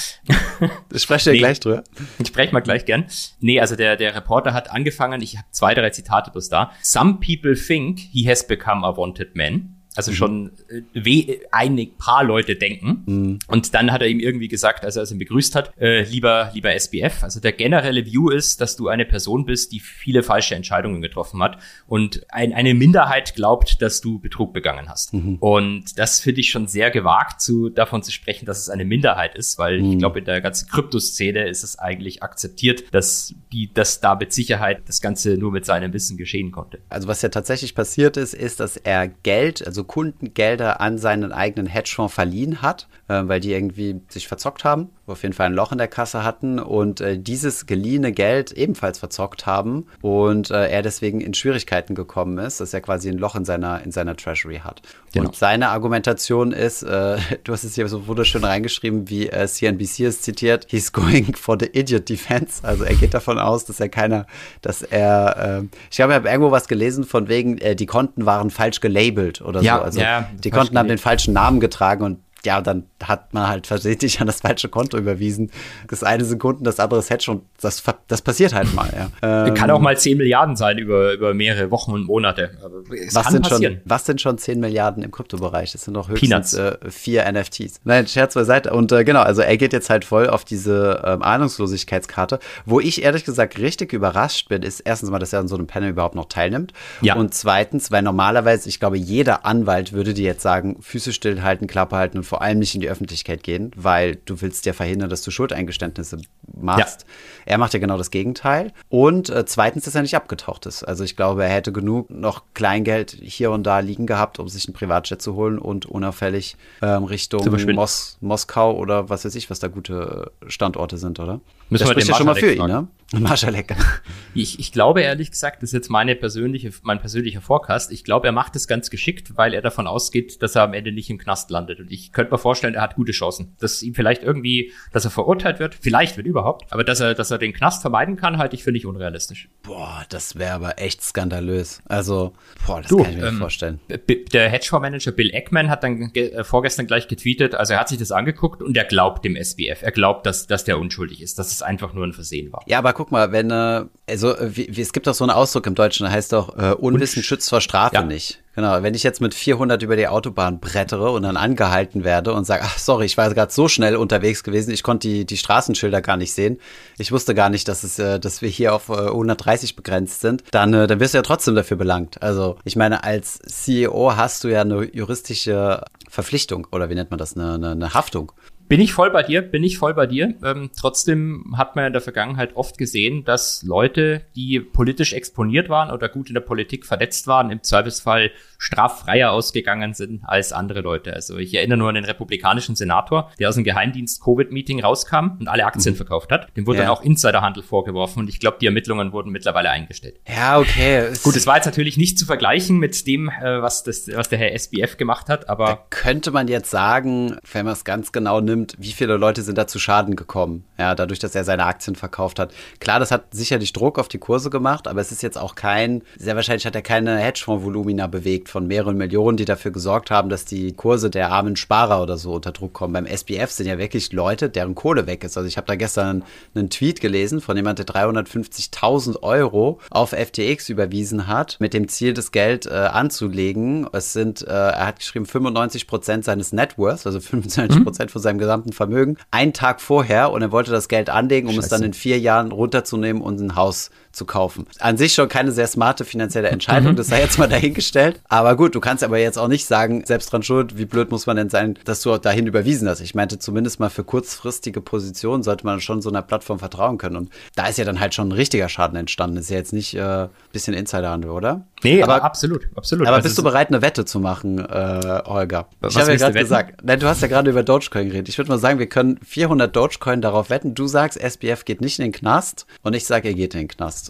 Das spreche ich nee, gleich drüber. Ich spreche mal gleich gern. Nee, also der, der Reporter hat angefangen. Ich habe zwei, drei Zitate bloß da. Some people people think he has become a wanted man. Also mhm. schon äh, einig paar Leute denken. Mhm. Und dann hat er ihm irgendwie gesagt, als er ihn begrüßt hat, äh, lieber, lieber SBF, also der generelle View ist, dass du eine Person bist, die viele falsche Entscheidungen getroffen hat und ein, eine Minderheit glaubt, dass du Betrug begangen hast. Mhm. Und das finde ich schon sehr gewagt, zu, davon zu sprechen, dass es eine Minderheit ist, weil ich mhm. glaube, in der ganzen Kryptoszene ist es eigentlich akzeptiert, dass die, dass da mit Sicherheit das Ganze nur mit seinem Wissen geschehen konnte. Also was ja tatsächlich passiert ist, ist, dass er Geld, also Kundengelder an seinen eigenen Hedgefonds verliehen hat, äh, weil die irgendwie sich verzockt haben auf jeden Fall ein Loch in der Kasse hatten und äh, dieses geliehene Geld ebenfalls verzockt haben und äh, er deswegen in Schwierigkeiten gekommen ist, dass er quasi ein Loch in seiner, in seiner Treasury hat. Genau. Und seine Argumentation ist, äh, du hast es hier so wunderschön reingeschrieben, wie äh, CNBC es zitiert, he's going for the idiot defense. Also er geht davon aus, dass er keiner, dass er, äh, ich glaube, ich habe irgendwo was gelesen von wegen, äh, die Konten waren falsch gelabelt oder ja, so. Also ja, die Konten haben den falschen Namen getragen und ja, dann hat man halt versehentlich an das falsche Konto überwiesen. Das eine sind Kunden, das andere ist Hedge und das, das passiert halt mal, ja. Ähm, kann auch mal 10 Milliarden sein über, über mehrere Wochen und Monate. was, sind schon, was sind schon 10 Milliarden im Kryptobereich? Das sind doch höchstens äh, vier NFTs. Nein, Scherz beiseite. Und äh, genau, also er geht jetzt halt voll auf diese ähm, Ahnungslosigkeitskarte. Wo ich ehrlich gesagt richtig überrascht bin, ist erstens mal, dass er an so einem Panel überhaupt noch teilnimmt. Ja. Und zweitens, weil normalerweise, ich glaube, jeder Anwalt würde dir jetzt sagen, Füße stillhalten, Klappe halten und vor allem nicht in die Öffentlichkeit gehen, weil du willst ja verhindern, dass du Schuldeingeständnisse machst. Ja. Er macht ja genau das Gegenteil. Und äh, zweitens, dass er nicht abgetaucht ist. Also ich glaube, er hätte genug noch Kleingeld hier und da liegen gehabt, um sich einen Privatjet zu holen und unauffällig ähm, Richtung Mos Moskau oder was weiß ich, was da gute Standorte sind, oder? Müssen das spricht ja schon mal für ihn, ne? Marschalek. Ich, ich glaube ehrlich gesagt, das ist jetzt meine persönliche, mein persönlicher Forecast. Ich glaube, er macht es ganz geschickt, weil er davon ausgeht, dass er am Ende nicht im Knast landet. Und ich könnte mir vorstellen, er hat gute Chancen. Dass ihm vielleicht irgendwie, dass er verurteilt wird, vielleicht wird überhaupt, aber dass er, dass er den Knast vermeiden kann, halte ich für nicht unrealistisch. Boah, das wäre aber echt skandalös. Also, boah, das du, kann ich mir ähm, vorstellen. Der Hedgefondsmanager Bill Eckman hat dann äh, vorgestern gleich getweetet, also er hat sich das angeguckt und er glaubt dem SBF. Er glaubt, dass, dass der unschuldig ist, dass es einfach nur ein Versehen war. Ja, aber guck mal, wenn, äh, also wie, wie, es gibt doch so einen Ausdruck im Deutschen, der heißt doch, äh, Unwissen schützt vor Strafe ja. nicht. Genau, wenn ich jetzt mit 400 über die Autobahn brettere und dann angehalten werde und sage, ach sorry, ich war gerade so schnell unterwegs gewesen, ich konnte die, die Straßenschilder gar nicht sehen. Ich wusste gar nicht, dass es, äh, dass wir hier auf äh, 130 begrenzt sind. Dann, äh, dann wirst du ja trotzdem dafür belangt. Also ich meine, als CEO hast du ja eine juristische Verpflichtung oder wie nennt man das, eine, eine, eine Haftung. Bin ich voll bei dir, bin ich voll bei dir. Ähm, trotzdem hat man in der Vergangenheit oft gesehen, dass Leute, die politisch exponiert waren oder gut in der Politik vernetzt waren, im Zweifelsfall straffreier ausgegangen sind als andere Leute. Also ich erinnere nur an den republikanischen Senator, der aus dem Geheimdienst-Covid-Meeting rauskam und alle Aktien mhm. verkauft hat. Dem wurde ja. dann auch Insiderhandel vorgeworfen und ich glaube, die Ermittlungen wurden mittlerweile eingestellt. Ja, okay. Gut, es war jetzt natürlich nicht zu vergleichen mit dem, äh, was, das, was der Herr SBF gemacht hat, aber. Da könnte man jetzt sagen, wenn man es ganz genau nimmt, wie viele Leute sind da zu Schaden gekommen, ja, dadurch, dass er seine Aktien verkauft hat. Klar, das hat sicherlich Druck auf die Kurse gemacht, aber es ist jetzt auch kein, sehr wahrscheinlich hat er keine Hedgefonds-Volumina bewegt von mehreren Millionen, die dafür gesorgt haben, dass die Kurse der armen Sparer oder so unter Druck kommen. Beim SBF sind ja wirklich Leute, deren Kohle weg ist. Also ich habe da gestern einen Tweet gelesen von jemand, der 350.000 Euro auf FTX überwiesen hat, mit dem Ziel, das Geld äh, anzulegen. Es sind, äh, er hat geschrieben, 95 Prozent seines Networths, also 25 Prozent mhm. von seinem gesamten Vermögen, einen Tag vorher und er wollte das Geld anlegen, um Scheiße. es dann in vier Jahren runterzunehmen und ein Haus zu kaufen. An sich schon keine sehr smarte finanzielle Entscheidung, mhm. das sei jetzt mal dahingestellt. Aber gut, du kannst aber jetzt auch nicht sagen, selbst dran schuld, wie blöd muss man denn sein, dass du dahin überwiesen hast. Ich meinte, zumindest mal für kurzfristige Positionen sollte man schon so einer Plattform vertrauen können. Und da ist ja dann halt schon ein richtiger Schaden entstanden. Das ist ja jetzt nicht äh, bisschen Insiderhandel, oder? Nee, aber absolut, absolut. Aber also bist du bereit, eine Wette zu machen, äh, Holger? Was ich habe ja gerade gesagt, nein, du hast ja gerade über Dogecoin geredet. Ich würde mal sagen, wir können 400 Dogecoin darauf wetten. Du sagst, SBF geht nicht in den Knast und ich sage, er geht in den Knast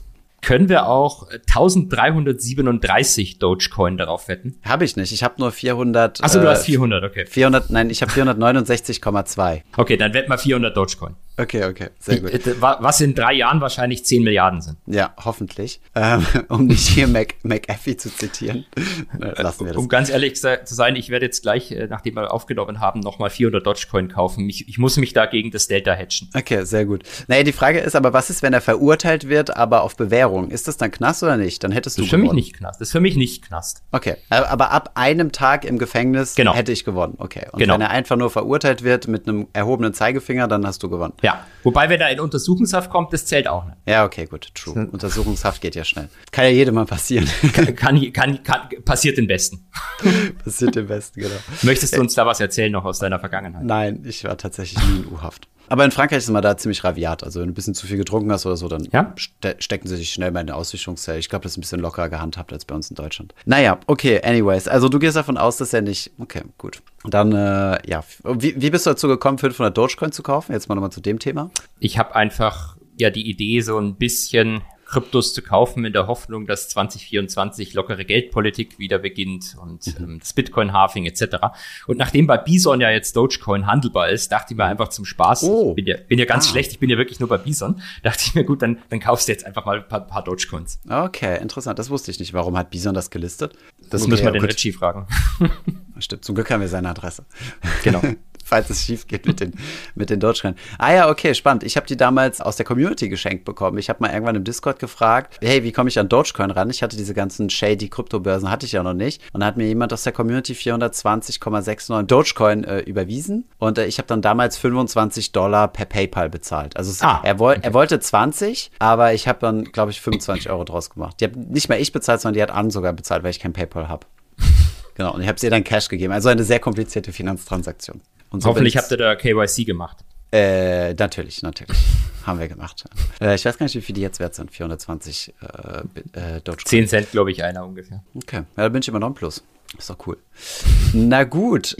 können wir auch 1337 Dogecoin darauf wetten? Habe ich nicht. Ich habe nur 400. Achso, du hast 400, äh, okay. 400, nein, ich habe 469,2. Okay, dann wetten wir 400 Dogecoin. Okay, okay, sehr gut. Äh, was in drei Jahren wahrscheinlich 10 Milliarden sind. Ja, hoffentlich. Ähm, um nicht hier Mac, McAfee zu zitieren, lassen wir das. Um ganz ehrlich zu sein, ich werde jetzt gleich, äh, nachdem wir aufgenommen haben, nochmal 400 Dogecoin kaufen. Ich, ich muss mich da gegen das Delta hatchen. Okay, sehr gut. Naja, die Frage ist aber, was ist, wenn er verurteilt wird, aber auf Bewährung? Ist das dann Knast oder nicht? Dann hättest du Das ist für gewonnen. mich nicht Knast. Das ist für mich nicht Knast. Okay, aber ab einem Tag im Gefängnis genau. hätte ich gewonnen. Okay. Und genau. wenn er einfach nur verurteilt wird mit einem erhobenen Zeigefinger, dann hast du gewonnen. Ja. Wobei, wenn er in Untersuchungshaft kommt, das zählt auch nicht. Ja, okay, gut, true. Untersuchungshaft geht ja schnell. Kann ja jedem mal passieren. Kann, kann, kann, kann passiert den Besten. passiert den Besten, genau. Möchtest du uns da was erzählen noch aus deiner Vergangenheit? Nein, ich war tatsächlich nie in U-Haft. Aber in Frankreich ist man da ziemlich raviat. Also wenn du ein bisschen zu viel getrunken hast oder so, dann ja? ste stecken sie sich schnell mal in eine Aussichtungszelle. Ich glaube, das ist ein bisschen lockerer gehandhabt als bei uns in Deutschland. Naja, okay, anyways. Also du gehst davon aus, dass er nicht. Okay, gut. Dann, äh, ja. Wie, wie bist du dazu gekommen, 500 Dogecoin zu kaufen? Jetzt mal nochmal zu dem Thema. Ich habe einfach ja die Idee so ein bisschen Kryptos zu kaufen in der Hoffnung, dass 2024 lockere Geldpolitik wieder beginnt und mhm. ähm, das Bitcoin-Halving etc. Und nachdem bei Bison ja jetzt Dogecoin handelbar ist, dachte ich mir einfach zum Spaß, oh. bin, ja, bin ja ganz ah. schlecht, ich bin ja wirklich nur bei Bison, dachte ich mir, gut, dann, dann kaufst du jetzt einfach mal ein paar, paar Dogecoins. Okay, interessant, das wusste ich nicht. Warum hat Bison das gelistet? Das okay, müssen wir den Richie fragen. Stimmt, zum Glück haben wir seine Adresse. Genau. falls es schief geht mit den, mit den Dogecoin. Ah ja, okay, spannend. Ich habe die damals aus der Community geschenkt bekommen. Ich habe mal irgendwann im Discord gefragt, hey, wie komme ich an Dogecoin ran? Ich hatte diese ganzen shady Kryptobörsen, hatte ich ja noch nicht. Und da hat mir jemand aus der Community 420,69 Dogecoin äh, überwiesen. Und äh, ich habe dann damals 25 Dollar per PayPal bezahlt. Also es, ah, er, woll, okay. er wollte 20, aber ich habe dann, glaube ich, 25 Euro draus gemacht. Die hat nicht mehr ich bezahlt, sondern die hat An sogar bezahlt, weil ich kein PayPal habe. Genau, und ich habe ihr dann Cash gegeben. Also eine sehr komplizierte Finanztransaktion. So Hoffentlich habt ihr da KYC gemacht. Äh, natürlich, natürlich. Haben wir gemacht. Äh, ich weiß gar nicht, wie viel die jetzt wert sind. 420 äh, äh, Dogecoin. 10 Cent, glaube ich, einer ungefähr. Okay, ja, da bin ich immer noch ein Plus. Ist doch cool. Na gut.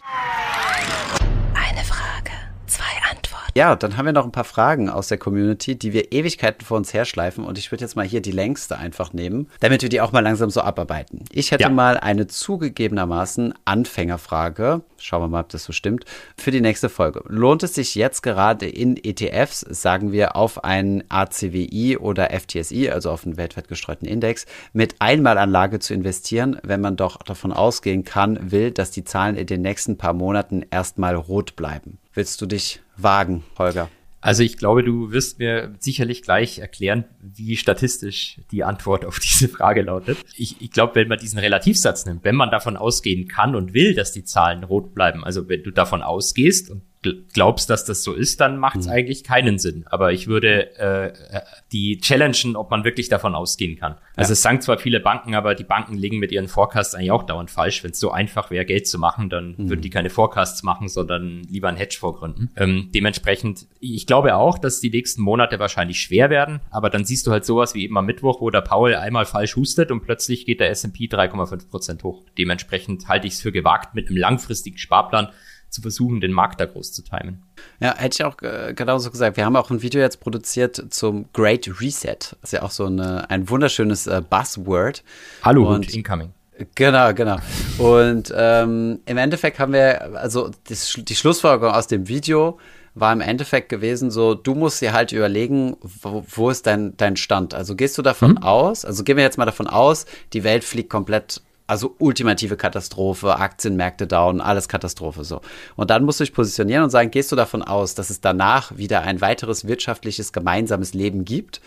Ja, dann haben wir noch ein paar Fragen aus der Community, die wir Ewigkeiten vor uns herschleifen. Und ich würde jetzt mal hier die längste einfach nehmen, damit wir die auch mal langsam so abarbeiten. Ich hätte ja. mal eine zugegebenermaßen Anfängerfrage. Schauen wir mal, ob das so stimmt. Für die nächste Folge. Lohnt es sich jetzt gerade in ETFs, sagen wir, auf einen ACWI oder FTSI, also auf einen weltweit gestreuten Index, mit Einmalanlage zu investieren, wenn man doch davon ausgehen kann, will, dass die Zahlen in den nächsten paar Monaten erstmal rot bleiben? Willst du dich wagen, Holger? Also ich glaube, du wirst mir sicherlich gleich erklären, wie statistisch die Antwort auf diese Frage lautet. Ich, ich glaube, wenn man diesen Relativsatz nimmt, wenn man davon ausgehen kann und will, dass die Zahlen rot bleiben, also wenn du davon ausgehst und glaubst, dass das so ist, dann macht es mhm. eigentlich keinen Sinn. Aber ich würde äh, äh, die challengen, ob man wirklich davon ausgehen kann. Also ja. es sagen zwar viele Banken, aber die Banken liegen mit ihren Forecasts eigentlich auch dauernd falsch. Wenn es so einfach wäre, Geld zu machen, dann mhm. würden die keine Forecasts machen, sondern lieber ein Hedge vorgründen. Ähm, dementsprechend, ich glaube auch, dass die nächsten Monate wahrscheinlich schwer werden, aber dann siehst du halt sowas wie eben am Mittwoch, wo der Paul einmal falsch hustet und plötzlich geht der S&P 3,5 Prozent hoch. Dementsprechend halte ich es für gewagt, mit einem langfristigen Sparplan zu versuchen, den Markt da groß zu timen. Ja, hätte ich auch äh, genauso gesagt. Wir haben auch ein Video jetzt produziert zum Great Reset. Das ist ja auch so eine, ein wunderschönes äh, Buzzword. Hallo, und incoming. Genau, genau. Und ähm, im Endeffekt haben wir, also das, die Schlussfolgerung aus dem Video war im Endeffekt gewesen, so, du musst dir halt überlegen, wo, wo ist dein, dein Stand? Also gehst du davon mhm. aus, also gehen wir jetzt mal davon aus, die Welt fliegt komplett also ultimative Katastrophe, Aktienmärkte down, alles Katastrophe so. Und dann musst du dich positionieren und sagen, gehst du davon aus, dass es danach wieder ein weiteres wirtschaftliches gemeinsames Leben gibt,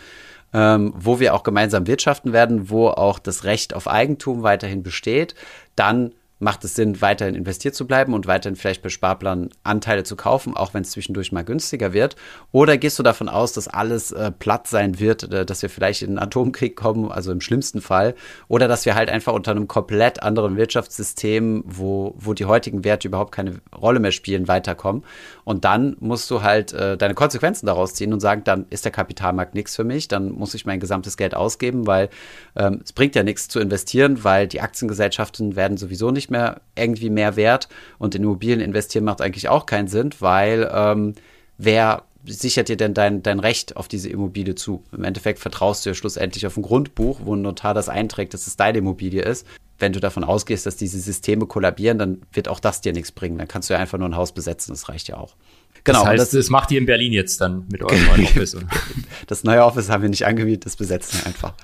ähm, wo wir auch gemeinsam wirtschaften werden, wo auch das Recht auf Eigentum weiterhin besteht, dann macht es Sinn, weiterhin investiert zu bleiben und weiterhin vielleicht bei Sparplan Anteile zu kaufen, auch wenn es zwischendurch mal günstiger wird? Oder gehst du davon aus, dass alles äh, platt sein wird, äh, dass wir vielleicht in einen Atomkrieg kommen, also im schlimmsten Fall, oder dass wir halt einfach unter einem komplett anderen Wirtschaftssystem, wo, wo die heutigen Werte überhaupt keine Rolle mehr spielen, weiterkommen? Und dann musst du halt äh, deine Konsequenzen daraus ziehen und sagen, dann ist der Kapitalmarkt nichts für mich, dann muss ich mein gesamtes Geld ausgeben, weil ähm, es bringt ja nichts zu investieren, weil die Aktiengesellschaften werden sowieso nicht mehr irgendwie mehr wert und in Immobilien investieren macht eigentlich auch keinen Sinn, weil ähm, wer sichert dir denn dein, dein Recht auf diese Immobilie zu? Im Endeffekt vertraust du ja schlussendlich auf ein Grundbuch, wo ein Notar das einträgt, dass es deine Immobilie ist. Wenn du davon ausgehst, dass diese Systeme kollabieren, dann wird auch das dir nichts bringen. Dann kannst du ja einfach nur ein Haus besetzen, das reicht ja auch. Genau. Das heißt, das, das macht ihr in Berlin jetzt dann mit eurem neuen Office. das neue Office haben wir nicht angemietet, das besetzen wir einfach.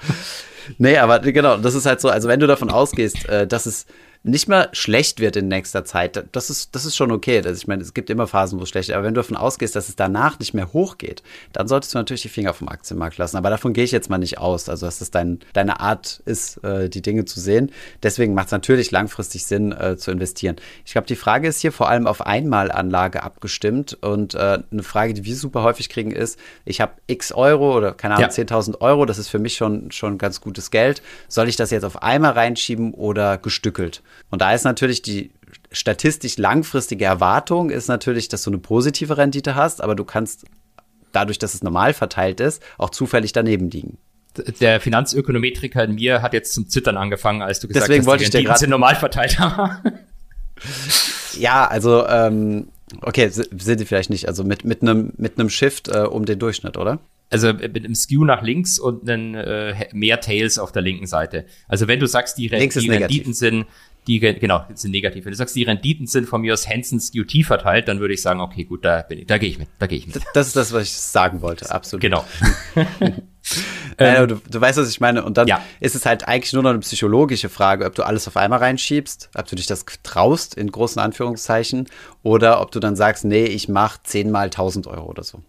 nee, aber genau, das ist halt so, also wenn du davon ausgehst, äh, dass es nicht mehr schlecht wird in nächster Zeit, das ist, das ist schon okay. Also ich meine, es gibt immer Phasen, wo es schlecht ist. Aber wenn du davon ausgehst, dass es danach nicht mehr hochgeht, dann solltest du natürlich die Finger vom Aktienmarkt lassen. Aber davon gehe ich jetzt mal nicht aus. Also, dass das dein, deine Art ist, äh, die Dinge zu sehen. Deswegen macht es natürlich langfristig Sinn, äh, zu investieren. Ich glaube, die Frage ist hier vor allem auf Einmalanlage abgestimmt. Und äh, eine Frage, die wir super häufig kriegen, ist, ich habe x Euro oder keine Ahnung, ja. 10.000 Euro. Das ist für mich schon, schon ganz gutes Geld. Soll ich das jetzt auf einmal reinschieben oder gestückelt? Und da ist natürlich die statistisch langfristige Erwartung ist natürlich, dass du eine positive Rendite hast, aber du kannst dadurch, dass es normal verteilt ist, auch zufällig daneben liegen. Der Finanzökonometriker in mir hat jetzt zum Zittern angefangen, als du gesagt Deswegen hast, wollte die Renditen sind normal verteilt ja, also ähm, okay, sind sie vielleicht nicht. Also mit mit einem mit einem Shift äh, um den Durchschnitt, oder? also mit einem Skew nach links und dann äh, mehr Tails auf der linken Seite. Also wenn du sagst, die, Re die Renditen sind die, genau, sind negativ. Wenn du sagst, die Renditen sind von mir aus Hansen SQT verteilt, dann würde ich sagen, okay, gut, da bin ich, da gehe ich mit, da gehe ich mit. Das ist das, was ich sagen wollte, absolut. Genau. äh, du, du, weißt, was ich meine. Und dann ja. ist es halt eigentlich nur noch eine psychologische Frage, ob du alles auf einmal reinschiebst, ob du dich das traust, in großen Anführungszeichen, oder ob du dann sagst, nee, ich mache zehnmal 1000 Euro oder so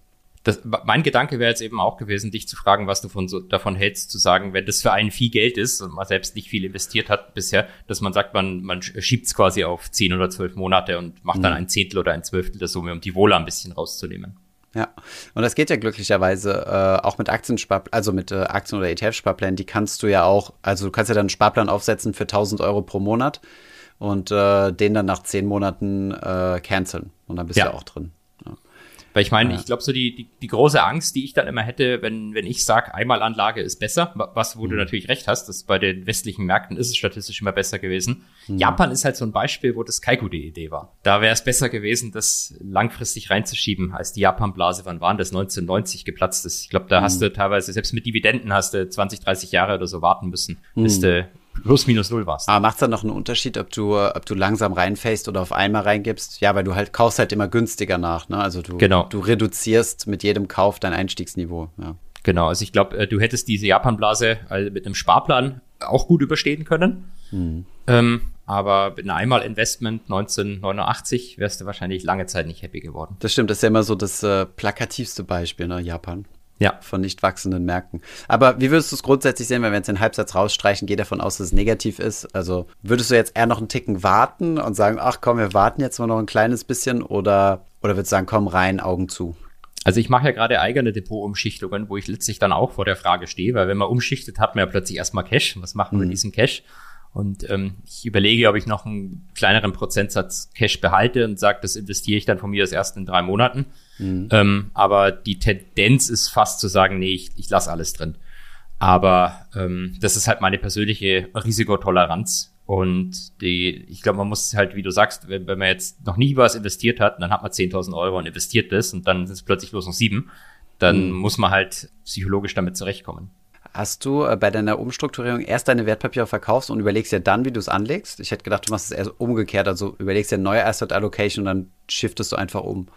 das, mein Gedanke wäre jetzt eben auch gewesen, dich zu fragen, was du von so, davon hältst, zu sagen, wenn das für einen viel Geld ist und man selbst nicht viel investiert hat bisher, dass man sagt, man, man schiebt es quasi auf zehn oder zwölf Monate und macht dann mhm. ein Zehntel oder ein Zwölftel der Summe, um die Wohle ein bisschen rauszunehmen. Ja, und das geht ja glücklicherweise äh, auch mit Aktiensparplänen, also mit äh, Aktien- oder ETF-Sparplänen, die kannst du ja auch, also du kannst ja dann einen Sparplan aufsetzen für 1000 Euro pro Monat und äh, den dann nach zehn Monaten äh, canceln und dann bist ja. du auch drin. Weil ich meine, ja. ich glaube, so die, die, die große Angst, die ich dann immer hätte, wenn, wenn ich sage, Einmalanlage ist besser, was, wo mhm. du natürlich recht hast, dass bei den westlichen Märkten ist es statistisch immer besser gewesen. Mhm. Japan ist halt so ein Beispiel, wo das Kaiku die Idee war. Da wäre es besser gewesen, das langfristig reinzuschieben, als die Japan-Blase, wann waren das, 1990 geplatzt ist. Ich glaube, da mhm. hast du teilweise, selbst mit Dividenden hast du 20, 30 Jahre oder so warten müssen, bis mhm. du plus minus null warst. Aber macht es dann noch einen Unterschied, ob du, ob du langsam reinfäst oder auf einmal reingibst? Ja, weil du halt kaufst halt immer günstiger nach, ne? Also du, genau. du reduzierst mit jedem Kauf dein Einstiegsniveau, ja. Genau, also ich glaube, äh, du hättest diese Japan-Blase also mit einem Sparplan auch gut überstehen können. Mhm. Ähm, aber mit einem Einmal-Investment 1989 wärst du wahrscheinlich lange Zeit nicht happy geworden. Das stimmt, das ist ja immer so das äh, plakativste Beispiel, ne, Japan. Ja. Von nicht wachsenden Märkten. Aber wie würdest du es grundsätzlich sehen, wenn wir jetzt den Halbsatz rausstreichen, geh davon aus, dass es negativ ist? Also würdest du jetzt eher noch einen Ticken warten und sagen, ach komm, wir warten jetzt mal noch ein kleines bisschen oder Oder würdest du sagen, komm rein, Augen zu? Also ich mache ja gerade eigene Depotumschichtungen, wo ich letztlich dann auch vor der Frage stehe, weil wenn man umschichtet, hat man ja plötzlich erstmal Cash. Was machen wir mhm. mit diesem Cash? Und ähm, ich überlege, ob ich noch einen kleineren Prozentsatz Cash behalte und sage, das investiere ich dann von mir das erst in drei Monaten. Mhm. Ähm, aber die Tendenz ist fast zu sagen, nee, ich, ich lasse alles drin. Aber ähm, das ist halt meine persönliche Risikotoleranz. Und die, ich glaube, man muss halt, wie du sagst, wenn, wenn man jetzt noch nie was investiert hat, dann hat man 10.000 Euro und investiert das und dann sind es plötzlich bloß noch sieben, dann mhm. muss man halt psychologisch damit zurechtkommen. Hast du äh, bei deiner Umstrukturierung erst deine Wertpapiere verkaufst und überlegst ja dann, wie du es anlegst? Ich hätte gedacht, du machst es eher umgekehrt, also überlegst ja neue Asset Allocation und dann shiftest du einfach um.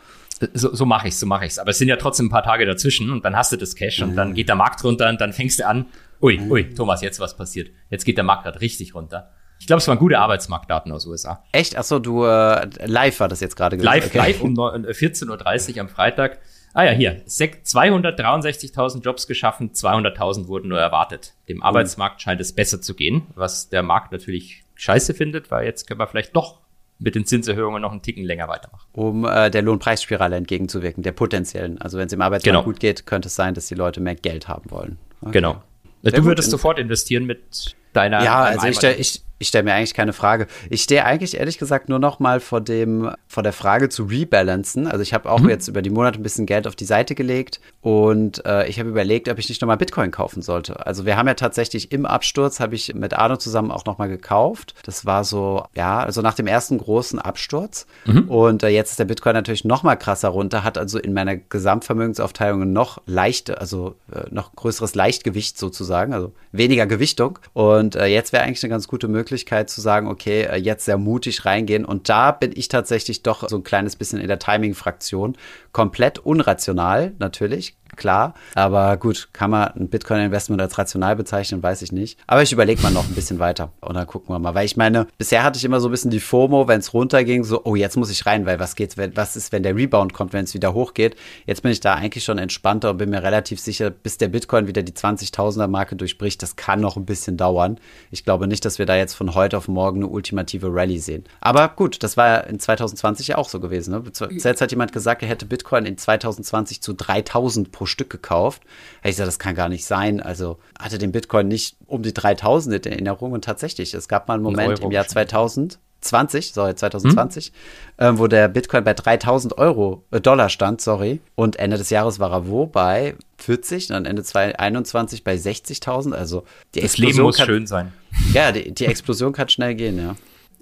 So, so mache ich's, so mache ich's. Aber es sind ja trotzdem ein paar Tage dazwischen und dann hast du das Cash mhm. und dann geht der Markt runter und dann fängst du an. Ui, mhm. ui, Thomas, jetzt was passiert? Jetzt geht der Markt gerade richtig runter. Ich glaube, es waren gute Arbeitsmarktdaten aus USA. Echt? Achso, du äh, live war das jetzt gerade Live, okay. live um 14.30 Uhr am Freitag. Ah ja, hier. 263.000 Jobs geschaffen, 200.000 wurden nur erwartet. Dem Arbeitsmarkt scheint es besser zu gehen, was der Markt natürlich scheiße findet, weil jetzt können wir vielleicht doch mit den Zinserhöhungen noch einen Ticken länger weitermachen. Um äh, der Lohnpreisspirale entgegenzuwirken, der potenziellen. Also wenn es im Arbeitsmarkt genau. gut geht, könnte es sein, dass die Leute mehr Geld haben wollen. Okay. Genau. Sehr du würdest sofort investieren mit deiner. Ja, also ich, ich, ich stelle mir eigentlich keine Frage. Ich stehe eigentlich ehrlich gesagt nur noch mal vor dem vor der Frage zu rebalancen. Also ich habe auch mhm. jetzt über die Monate ein bisschen Geld auf die Seite gelegt und äh, ich habe überlegt, ob ich nicht noch mal Bitcoin kaufen sollte. Also wir haben ja tatsächlich im Absturz habe ich mit Arno zusammen auch noch mal gekauft. Das war so ja, also nach dem ersten großen Absturz mhm. und äh, jetzt ist der Bitcoin natürlich noch mal krasser runter, hat also in meiner Gesamtvermögensaufteilung noch leichte, also äh, noch größeres Leichtgewicht sozusagen, also weniger Gewichtung und äh, jetzt wäre eigentlich eine ganz gute Möglichkeit Möglichkeit zu sagen, okay, äh, jetzt sehr mutig reingehen. Und da bin ich tatsächlich doch so ein kleines bisschen in der Timing-Fraktion. Komplett unrational, natürlich, klar. Aber gut, kann man ein Bitcoin-Investment als rational bezeichnen, weiß ich nicht. Aber ich überlege mal noch ein bisschen weiter und dann gucken wir mal. Weil ich meine, bisher hatte ich immer so ein bisschen die FOMO, wenn es runterging, so, oh, jetzt muss ich rein, weil was geht's, wenn, was ist, wenn der Rebound kommt, wenn es wieder hochgeht. Jetzt bin ich da eigentlich schon entspannter und bin mir relativ sicher, bis der Bitcoin wieder die 20.000er Marke durchbricht, das kann noch ein bisschen dauern. Ich glaube nicht, dass wir da jetzt von heute auf morgen eine ultimative Rallye sehen. Aber gut, das war ja in 2020 ja auch so gewesen. Ne? Zuletzt hat jemand gesagt, er hätte Bitcoin in 2020 zu 3000 pro Stück gekauft. Ich gesagt, das kann gar nicht sein. Also hatte den Bitcoin nicht um die 3000 in Erinnerung und tatsächlich, es gab mal einen Moment im Jahr 2000, 20, sorry, 2020, hm? ähm, wo der Bitcoin bei 3000 Euro, äh, Dollar stand, sorry. Und Ende des Jahres war er wo? Bei 40 und dann Ende 2021 bei 60.000. Also die das Explosion Leben muss kann, schön sein. Ja, die, die Explosion kann schnell gehen, ja.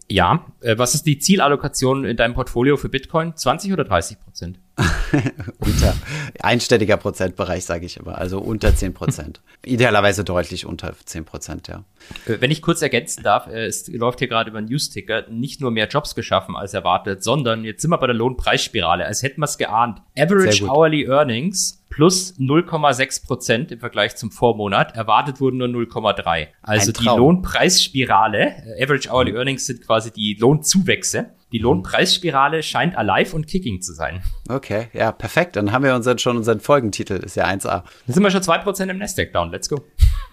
Ja, äh, was ist die Zielallokation in deinem Portfolio für Bitcoin? 20 oder 30 Prozent? unter einstelliger Prozentbereich, sage ich immer, also unter 10 Prozent. Idealerweise deutlich unter 10 Prozent, ja. Äh, wenn ich kurz ergänzen darf, äh, es läuft hier gerade über Newsticker, nicht nur mehr Jobs geschaffen als erwartet, sondern jetzt sind wir bei der Lohnpreisspirale, als hätten wir es geahnt. Average Hourly Earnings plus 0,6 Prozent im Vergleich zum Vormonat. Erwartet wurden nur 0,3. Also die Lohnpreisspirale, äh, Average Hourly Earnings sind quasi die Lohnzuwächse. Die Lohnpreisspirale scheint alive und kicking zu sein. Okay, ja, perfekt. Dann haben wir unseren, schon unseren Folgentitel, ist ja 1A. Dann sind wir schon 2% im Nasdaq down. Let's go.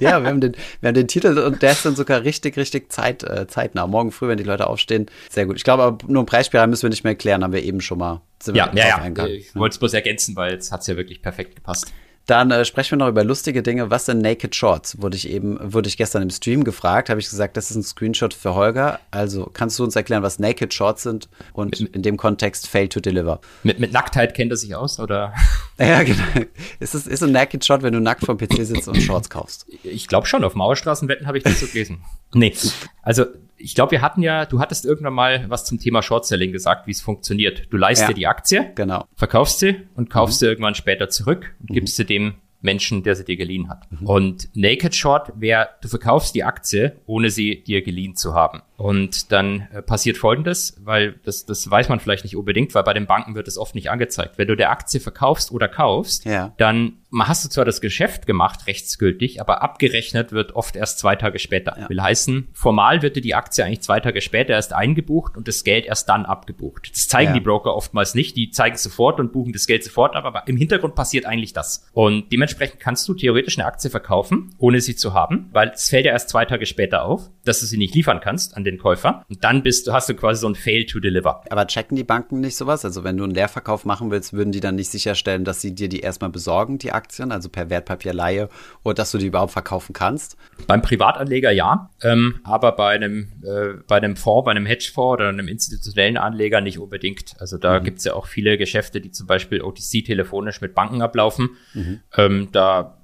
ja, wir haben, den, wir haben den Titel und der ist dann sogar richtig, richtig zeit, äh, zeitnah. Morgen früh, wenn die Leute aufstehen. Sehr gut. Ich glaube, aber nur Preisspirale müssen wir nicht mehr erklären, haben wir eben schon mal. Ja, ja, ja. Ich wollte es bloß ergänzen, weil es hat ja wirklich perfekt gepasst. Dann äh, sprechen wir noch über lustige Dinge. Was sind Naked Shorts? Wurde ich eben, wurde ich gestern im Stream gefragt, habe ich gesagt, das ist ein Screenshot für Holger. Also kannst du uns erklären, was Naked Shorts sind und mit, in dem Kontext Fail to Deliver? Mit, mit Nacktheit kennt er sich aus, oder? ja, genau. Ist es ist ein Naked Shot, wenn du nackt vom PC sitzt und Shorts kaufst? Ich glaube schon. Auf Mauerstraßenwetten habe ich das so gelesen. nee, also ich glaube, wir hatten ja, du hattest irgendwann mal was zum Thema Short Selling gesagt, wie es funktioniert. Du leist ja, dir die Aktie, genau. verkaufst sie und kaufst mhm. sie irgendwann später zurück und mhm. gibst sie dem Menschen, der sie dir geliehen hat. Mhm. Und Naked Short wäre, du verkaufst die Aktie, ohne sie dir geliehen zu haben. Und dann äh, passiert Folgendes, weil das, das weiß man vielleicht nicht unbedingt, weil bei den Banken wird es oft nicht angezeigt. Wenn du der Aktie verkaufst oder kaufst, ja. dann hast du zwar das Geschäft gemacht, rechtsgültig, aber abgerechnet wird oft erst zwei Tage später. Ja. Will heißen, formal wird dir die Aktie eigentlich zwei Tage später erst eingebucht und das Geld erst dann abgebucht. Das zeigen ja. die Broker oftmals nicht. Die zeigen sofort und buchen das Geld sofort ab, aber im Hintergrund passiert eigentlich das. Und dementsprechend kannst du theoretisch eine Aktie verkaufen, ohne sie zu haben, weil es fällt ja erst zwei Tage später auf, dass du sie nicht liefern kannst an den Käufer. Und dann bist du, hast du quasi so ein Fail to deliver. Aber checken die Banken nicht sowas? Also wenn du einen Leerverkauf machen willst, würden die dann nicht sicherstellen, dass sie dir die erstmal besorgen, die Aktien, also per Wertpapierleihe, oder dass du die überhaupt verkaufen kannst? Beim Privatanleger ja, ähm, aber bei einem, äh, bei einem Fonds, bei einem Hedgefonds oder einem institutionellen Anleger nicht unbedingt. Also da mhm. gibt es ja auch viele Geschäfte, die zum Beispiel OTC telefonisch mit Banken ablaufen. Mhm. Ähm, da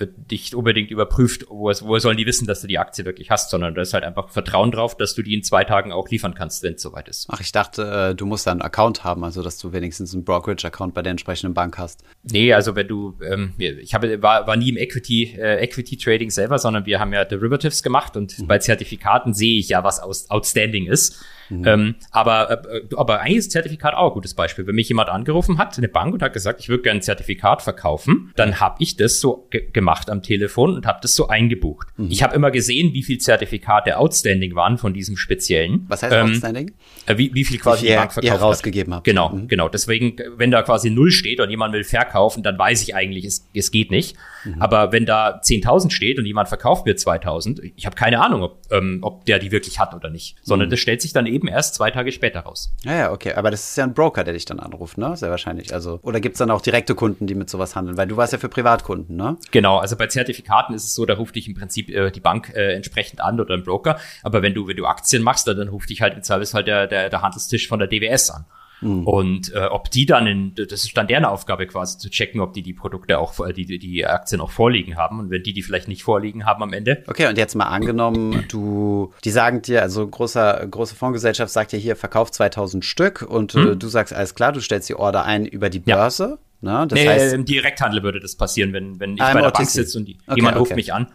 wird nicht unbedingt überprüft, wo, wo sollen die wissen, dass du die Aktie wirklich hast, sondern da ist halt einfach Vertrauen drauf, dass du die in zwei Tagen auch liefern kannst, wenn es soweit ist. Ach, ich dachte, äh, du musst da einen Account haben, also dass du wenigstens einen Brokerage-Account bei der entsprechenden Bank hast. Nee, also wenn du, ähm, ich habe, war, war nie im Equity, äh, Equity Trading selber, sondern wir haben ja Derivatives gemacht und mhm. bei Zertifikaten sehe ich ja, was aus, outstanding ist. Mhm. Ähm, aber, äh, aber eigentlich ist Zertifikat auch ein gutes Beispiel. Wenn mich jemand angerufen hat, eine Bank, und hat gesagt, ich würde gerne ein Zertifikat verkaufen, dann habe ich das so ge gemacht am Telefon und habe das so eingebucht. Mhm. Ich habe immer gesehen, wie viel Zertifikate outstanding waren von diesem speziellen. Was heißt ähm, outstanding? Äh, wie, wie viel quasi die Bank verkauft ihr rausgegeben hat. Genau, mhm. genau. Deswegen, wenn da quasi null steht und jemand will verkaufen, dann weiß ich eigentlich, es, es geht nicht. Mhm. Aber wenn da 10.000 steht und jemand verkauft mir 2.000, ich habe keine Ahnung, ob, ähm, ob der die wirklich hat oder nicht. Sondern mhm. das stellt sich dann eben erst zwei Tage später raus. Ja, ja, okay. Aber das ist ja ein Broker, der dich dann anruft, ne? Sehr wahrscheinlich. Also, oder gibt es dann auch direkte Kunden, die mit sowas handeln? Weil du warst ja für Privatkunden, ne? Genau, also bei Zertifikaten ist es so, da ruft dich im Prinzip äh, die Bank äh, entsprechend an oder ein Broker. Aber wenn du, wenn du Aktien machst, dann, dann ruft dich halt im Zweifelsfall der, der, der Handelstisch von der DWS an. Mhm. Und äh, ob die dann in, das ist dann deren Aufgabe quasi zu checken, ob die die Produkte auch, die, die Aktien auch vorliegen haben. Und wenn die die vielleicht nicht vorliegen haben am Ende. Okay, und jetzt mal angenommen, du, die sagen dir, also großer, große Fondsgesellschaft sagt dir hier, verkauf 2000 Stück und äh, mhm. du sagst, alles klar, du stellst die Order ein über die Börse. Ja. Ne? Das nee, heißt, im Direkthandel würde das passieren, wenn, wenn ich bei der Bank sitze und die, okay, jemand ruft okay. mich an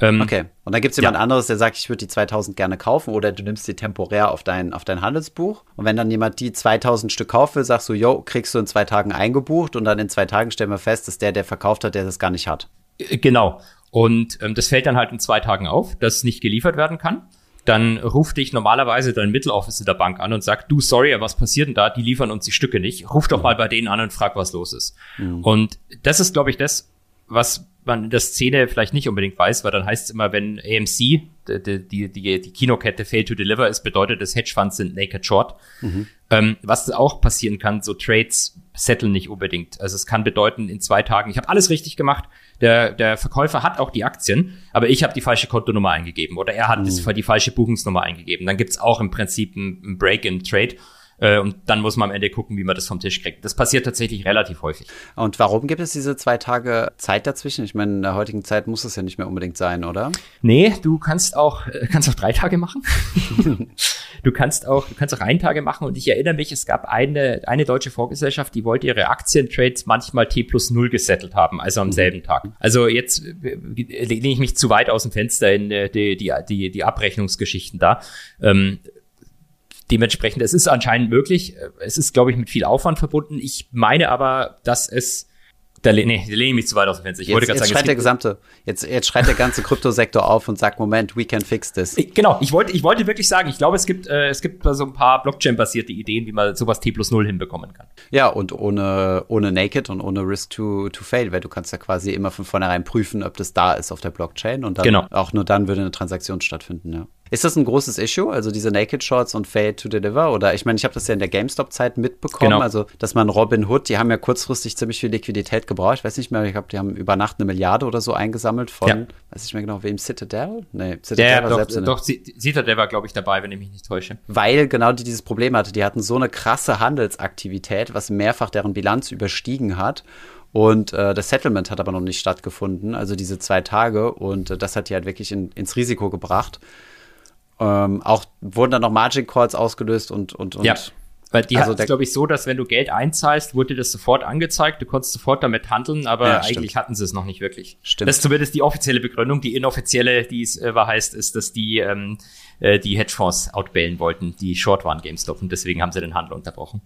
ähm, okay. Und dann gibt es jemand ja. anderes, der sagt, ich würde die 2000 gerne kaufen oder du nimmst die temporär auf dein, auf dein Handelsbuch. Und wenn dann jemand die 2000 Stück kaufen will, sagst du, yo, kriegst du in zwei Tagen eingebucht und dann in zwei Tagen stellen wir fest, dass der, der verkauft hat, der das gar nicht hat. Äh, genau. Und ähm, das fällt dann halt in zwei Tagen auf, dass nicht geliefert werden kann. Dann ruft dich normalerweise dein Mitteloffice der Bank an und sagt, du, sorry, was passiert denn da? Die liefern uns die Stücke nicht. Ruf doch mhm. mal bei denen an und frag, was los ist. Mhm. Und das ist, glaube ich, das, was man in der Szene vielleicht nicht unbedingt weiß, weil dann heißt es immer, wenn AMC, die, die, die, die Kinokette Fail to Deliver ist, bedeutet das Hedgefonds sind naked short. Mhm. Ähm, was auch passieren kann, so Trades setteln nicht unbedingt. Also es kann bedeuten, in zwei Tagen, ich habe alles richtig gemacht, der, der Verkäufer hat auch die Aktien, aber ich habe die falsche Kontonummer eingegeben oder er hat mhm. die falsche Buchungsnummer eingegeben. Dann gibt's auch im Prinzip ein Break in Trade. Äh, und dann muss man am Ende gucken, wie man das vom Tisch kriegt. Das passiert tatsächlich relativ häufig. Und warum gibt es diese zwei Tage Zeit dazwischen? Ich meine, in der heutigen Zeit muss es ja nicht mehr unbedingt sein, oder? Nee, du kannst auch, äh, kannst auch drei Tage machen. du kannst auch, du kannst auch einen Tage machen. Und ich erinnere mich, es gab eine, eine deutsche Vorgesellschaft, die wollte ihre Aktientrades manchmal T plus null gesettelt haben, also am mhm. selben Tag. Also jetzt äh, lehne ich mich zu weit aus dem Fenster in die, die, die, die Abrechnungsgeschichten da. Ähm, Dementsprechend, es ist anscheinend möglich. Es ist, glaube ich, mit viel Aufwand verbunden. Ich meine aber, dass es da, nee, da lehne ich mich zu weit aus dem Fenster. Ich jetzt, wollte jetzt sagen, schreit der gesamte, jetzt, jetzt schreit der ganze Kryptosektor auf und sagt, Moment, we can fix this. Genau, ich wollte, ich wollte wirklich sagen, ich glaube, es gibt, äh, es gibt so ein paar Blockchain-basierte Ideen, wie man sowas T plus null hinbekommen kann. Ja, und ohne, ohne Naked und ohne Risk to, to fail, weil du kannst ja quasi immer von vornherein prüfen, ob das da ist auf der Blockchain und dann genau. auch nur dann würde eine Transaktion stattfinden, ja. Ist das ein großes Issue, also diese Naked Shorts und Fail to Deliver? Oder ich meine, ich habe das ja in der GameStop-Zeit mitbekommen, genau. also dass man Robin Hood, die haben ja kurzfristig ziemlich viel Liquidität gebraucht. Ich weiß nicht mehr, ich glaube, die haben über Nacht eine Milliarde oder so eingesammelt von, ja. weiß ich mehr genau, wem Citadel? Nee, Citadel ja, war doch, selbst. Doch, Citadel war, glaube ich, dabei, wenn ich mich nicht täusche. Weil genau die dieses Problem hatte. Die hatten so eine krasse Handelsaktivität, was mehrfach deren Bilanz überstiegen hat. Und äh, das Settlement hat aber noch nicht stattgefunden, also diese zwei Tage. Und äh, das hat die halt wirklich in, ins Risiko gebracht. Ähm, auch wurden dann noch Margin Calls ausgelöst und, und, und. Ja. Weil die also hatten glaube ich, so, dass wenn du Geld einzahlst, wurde das sofort angezeigt, du konntest sofort damit handeln, aber ja, eigentlich stimmt. hatten sie es noch nicht wirklich. Stimmt. Das ist zumindest die offizielle Begründung. Die inoffizielle, die es äh, war, heißt, ist, dass die ähm, äh, die Hedgefonds outbailen wollten, die short waren GameStop und deswegen haben sie den Handel unterbrochen.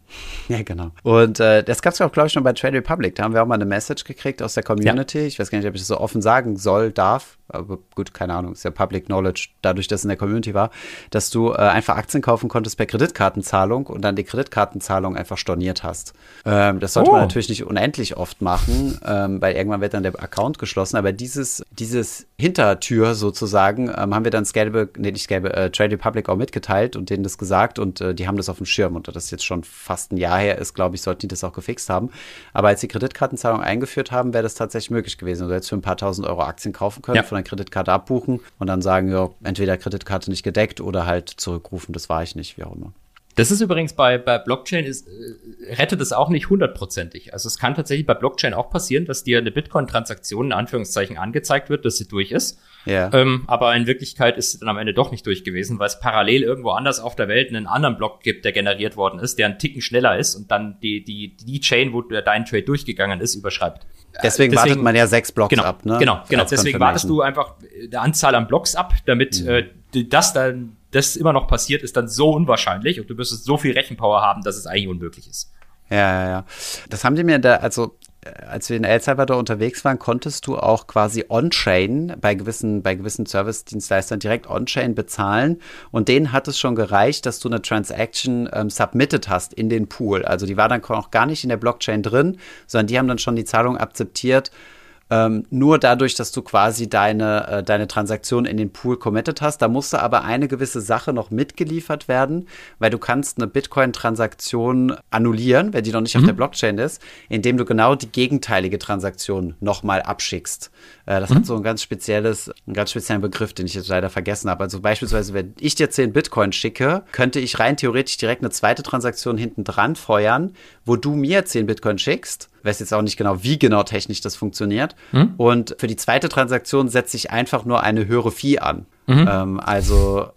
Ja, genau. Und äh, das gab es auch, glaube ich, schon bei Trade Republic. Da haben wir auch mal eine Message gekriegt aus der Community. Ja. Ich weiß gar nicht, ob ich das so offen sagen soll, darf. Aber gut, keine Ahnung, ist ja Public Knowledge, dadurch, dass es in der Community war, dass du äh, einfach Aktien kaufen konntest per Kreditkartenzahlung und dann die Kreditkartenzahlung einfach storniert hast. Ähm, das sollte oh. man natürlich nicht unendlich oft machen, ähm, weil irgendwann wird dann der Account geschlossen. Aber dieses, dieses Hintertür sozusagen ähm, haben wir dann Scalable, nee, nicht Scalable, äh, Trade Republic auch mitgeteilt und denen das gesagt und äh, die haben das auf dem Schirm. Und das jetzt schon fast ein Jahr her ist, glaube ich, sollten die das auch gefixt haben. Aber als die Kreditkartenzahlung eingeführt haben, wäre das tatsächlich möglich gewesen. Also jetzt für ein paar tausend Euro Aktien kaufen können, ja. von der Kreditkarte abbuchen und dann sagen, ja, entweder Kreditkarte nicht gedeckt oder halt zurückrufen, das war ich nicht, wie auch immer. Das ist übrigens bei, bei Blockchain, ist, äh, rettet es auch nicht hundertprozentig. Also es kann tatsächlich bei Blockchain auch passieren, dass dir eine Bitcoin-Transaktion in Anführungszeichen angezeigt wird, dass sie durch ist. Ja. Ähm, aber in Wirklichkeit ist sie dann am Ende doch nicht durch gewesen, weil es parallel irgendwo anders auf der Welt einen anderen Block gibt, der generiert worden ist, der einen Ticken schneller ist und dann die, die, die Chain, wo dein Trade durchgegangen ist, überschreibt. Deswegen, deswegen wartet man ja sechs Blocks genau, ab, ne? Genau, genau. Deswegen wartest du einfach der Anzahl an Blocks ab, damit mhm. äh, das dann das immer noch passiert, ist dann so unwahrscheinlich und du müsstest so viel Rechenpower haben, dass es eigentlich unmöglich ist. Ja, ja, ja. Das haben die mir da, also äh, als wir in El Salvador unterwegs waren, konntest du auch quasi on-chain bei gewissen, bei gewissen Service-Dienstleistern direkt on-chain bezahlen. Und denen hat es schon gereicht, dass du eine Transaction ähm, submitted hast in den Pool. Also die war dann auch gar nicht in der Blockchain drin, sondern die haben dann schon die Zahlung akzeptiert ähm, nur dadurch, dass du quasi deine, äh, deine Transaktion in den Pool committed hast. Da musste aber eine gewisse Sache noch mitgeliefert werden, weil du kannst eine Bitcoin-Transaktion annullieren, wenn die noch nicht mhm. auf der Blockchain ist, indem du genau die gegenteilige Transaktion nochmal abschickst. Äh, das mhm. hat so ein ganz spezielles, einen ganz speziellen Begriff, den ich jetzt leider vergessen habe. Also beispielsweise, wenn ich dir 10 Bitcoin schicke, könnte ich rein theoretisch direkt eine zweite Transaktion hinten dran feuern, wo du mir 10 Bitcoin schickst weiß jetzt auch nicht genau, wie genau technisch das funktioniert. Mhm. Und für die zweite Transaktion setze ich einfach nur eine höhere Fee an. Mhm. Ähm, also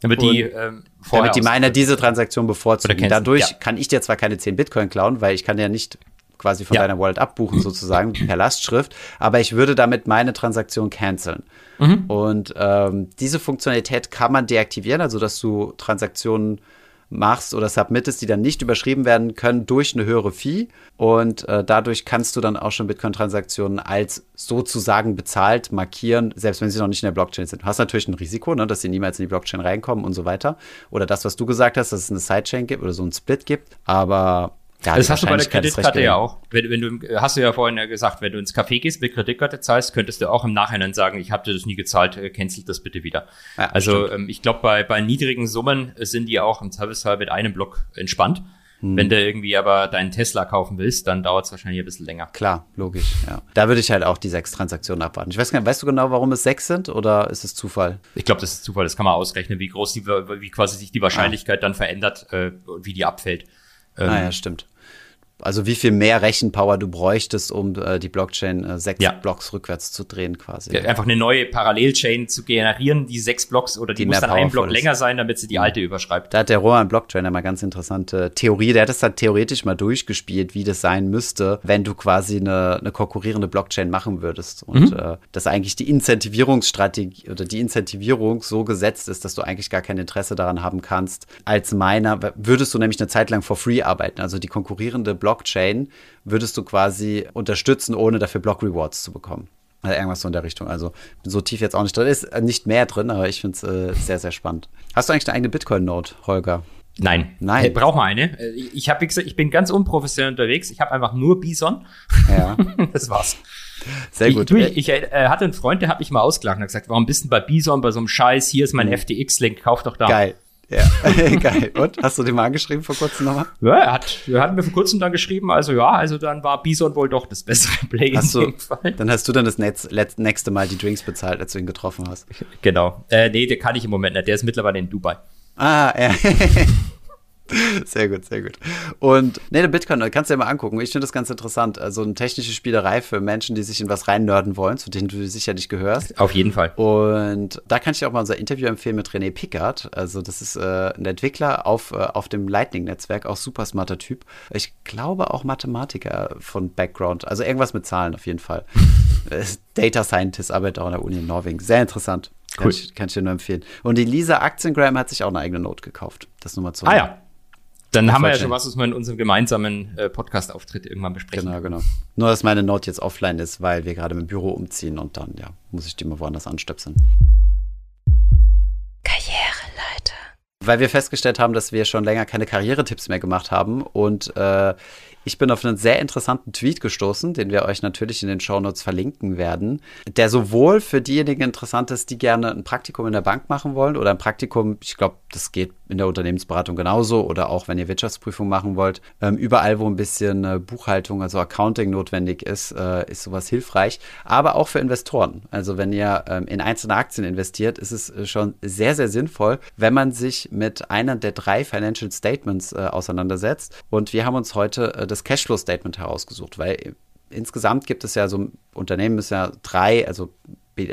damit die, ähm, damit die Miner diese Transaktion bevorzugen. Dadurch ja. kann ich dir zwar keine 10 Bitcoin klauen, weil ich kann ja nicht quasi von ja. deiner Wallet abbuchen sozusagen per Lastschrift, aber ich würde damit meine Transaktion canceln. Mhm. Und ähm, diese Funktionalität kann man deaktivieren, also dass du Transaktionen machst oder submittest, die dann nicht überschrieben werden können durch eine höhere Fee. Und äh, dadurch kannst du dann auch schon Bitcoin-Transaktionen als sozusagen bezahlt markieren, selbst wenn sie noch nicht in der Blockchain sind. Du hast natürlich ein Risiko, ne, dass sie niemals in die Blockchain reinkommen und so weiter. Oder das, was du gesagt hast, dass es eine Sidechain gibt oder so ein Split gibt. Aber ja, das hast du bei der Kreditkarte ja auch. Wenn, wenn, du, hast du ja vorhin ja gesagt, wenn du ins Café gehst, mit Kreditkarte zahlst, könntest du auch im Nachhinein sagen, ich habe dir das nie gezahlt, äh, cancel das bitte wieder. Ja, also ähm, ich glaube, bei, bei niedrigen Summen sind die auch im Zweifelsfall mit einem Block entspannt. Hm. Wenn du irgendwie aber deinen Tesla kaufen willst, dann dauert es wahrscheinlich ein bisschen länger. Klar, logisch, ja. Da würde ich halt auch die sechs Transaktionen abwarten. Ich weiß gar nicht, weißt du genau, warum es sechs sind oder ist es Zufall? Ich glaube, das ist Zufall. Das kann man ausrechnen, wie groß die, wie quasi sich die Wahrscheinlichkeit ah. dann verändert äh, und wie die abfällt. Ähm, ah ja, stimmt. Also wie viel mehr Rechenpower du bräuchtest, um äh, die Blockchain äh, sechs ja. Blocks rückwärts zu drehen quasi. Ja, einfach eine neue Parallelchain zu generieren, die sechs Blocks oder die, die muss dann ein Block ist. länger sein, damit sie die alte überschreibt. Da hat der Roman Blocktrainer mal ganz interessante Theorie. Der hat das dann theoretisch mal durchgespielt, wie das sein müsste, wenn du quasi eine, eine konkurrierende Blockchain machen würdest. Und mhm. äh, dass eigentlich die Incentivierungsstrategie oder die Incentivierung so gesetzt ist, dass du eigentlich gar kein Interesse daran haben kannst. Als Miner würdest du nämlich eine Zeit lang for free arbeiten. Also die konkurrierende Blockchain Blockchain würdest du quasi unterstützen, ohne dafür Block Rewards zu bekommen. Also irgendwas so in der Richtung. Also so tief jetzt auch nicht drin. Ist äh, nicht mehr drin, aber ich finde es äh, sehr, sehr spannend. Hast du eigentlich eine eigene Bitcoin-Note, Holger? Nein. Nein. Hey, braucht man eine. Äh, ich habe, wie gesagt, ich bin ganz unprofessionell unterwegs. Ich habe einfach nur Bison. Ja. das war's. Sehr gut. Ich, ich, ich äh, hatte einen Freund, der hat mich mal ausgelacht und hat gesagt, warum bist du bei Bison bei so einem Scheiß? Hier ist mein mhm. FTX-Link, kauf doch da. Geil. Ja, geil. Und? Hast du den mal angeschrieben vor kurzem nochmal? Ja, er hat, er hat mir vor kurzem dann geschrieben, also ja, also dann war Bison wohl doch das bessere Play hast in dem Fall. Dann hast du dann das Netz, nächste Mal die Drinks bezahlt, als du ihn getroffen hast. Genau. Äh, nee, der kann ich im Moment nicht. Der ist mittlerweile in Dubai. Ah, ja. Sehr gut, sehr gut. Und nee, der Bitcoin, kannst du dir mal angucken. Ich finde das ganz interessant. Also eine technische Spielerei für Menschen, die sich in was reinnörden wollen, zu denen du sicherlich gehörst. Auf jeden Fall. Und da kann ich dir auch mal unser Interview empfehlen mit René Pickard. Also das ist äh, ein Entwickler auf, äh, auf dem Lightning-Netzwerk, auch super smarter Typ. Ich glaube auch Mathematiker von Background. Also irgendwas mit Zahlen auf jeden Fall. Data Scientist, arbeitet auch an der Uni in Norwegen. Sehr interessant. Cool. Kann, ich, kann ich dir nur empfehlen. Und die Lisa Aktiengram hat sich auch eine eigene Note gekauft. Das nur mal zu. Ah ja. Dann haben wir ja schon was, was wir in unserem gemeinsamen äh, Podcast-Auftritt irgendwann besprechen. Genau, genau. Nur, dass meine Note jetzt offline ist, weil wir gerade im Büro umziehen und dann, ja, muss ich die mal woanders anstöpseln. Karriereleiter. Weil wir festgestellt haben, dass wir schon länger keine Karrieretipps mehr gemacht haben und äh, Ich bin auf einen sehr interessanten Tweet gestoßen, den wir euch natürlich in den Shownotes verlinken werden, der sowohl für diejenigen interessant ist, die gerne ein Praktikum in der Bank machen wollen oder ein Praktikum, ich glaube, das geht in der Unternehmensberatung genauso oder auch wenn ihr Wirtschaftsprüfung machen wollt. Ähm, überall, wo ein bisschen äh, Buchhaltung, also Accounting notwendig ist, äh, ist sowas hilfreich. Aber auch für Investoren. Also wenn ihr ähm, in einzelne Aktien investiert, ist es äh, schon sehr, sehr sinnvoll, wenn man sich mit einer der drei Financial Statements äh, auseinandersetzt. Und wir haben uns heute äh, das Cashflow Statement herausgesucht, weil insgesamt gibt es ja so, Unternehmen ist ja drei, also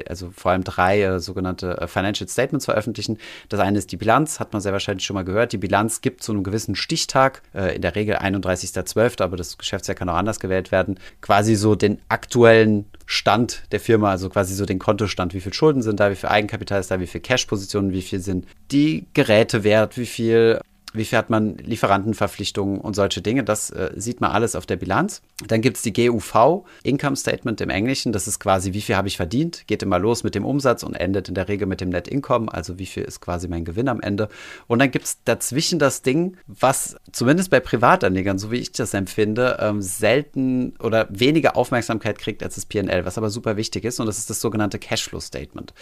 also vor allem drei äh, sogenannte äh, Financial Statements veröffentlichen. Das eine ist die Bilanz, hat man sehr wahrscheinlich schon mal gehört. Die Bilanz gibt zu einem gewissen Stichtag, äh, in der Regel 31.12., aber das Geschäftsjahr kann auch anders gewählt werden, quasi so den aktuellen Stand der Firma, also quasi so den Kontostand, wie viel Schulden sind da, wie viel Eigenkapital ist da, wie viel Cash-Positionen, wie viel sind die Geräte wert, wie viel wie viel hat man Lieferantenverpflichtungen und solche Dinge. Das äh, sieht man alles auf der Bilanz. Dann gibt es die GUV, Income Statement im Englischen. Das ist quasi, wie viel habe ich verdient. Geht immer los mit dem Umsatz und endet in der Regel mit dem Net Income. Also wie viel ist quasi mein Gewinn am Ende. Und dann gibt es dazwischen das Ding, was zumindest bei Privatanlegern, so wie ich das empfinde, ähm, selten oder weniger Aufmerksamkeit kriegt als das PNL, was aber super wichtig ist. Und das ist das sogenannte Cashflow Statement.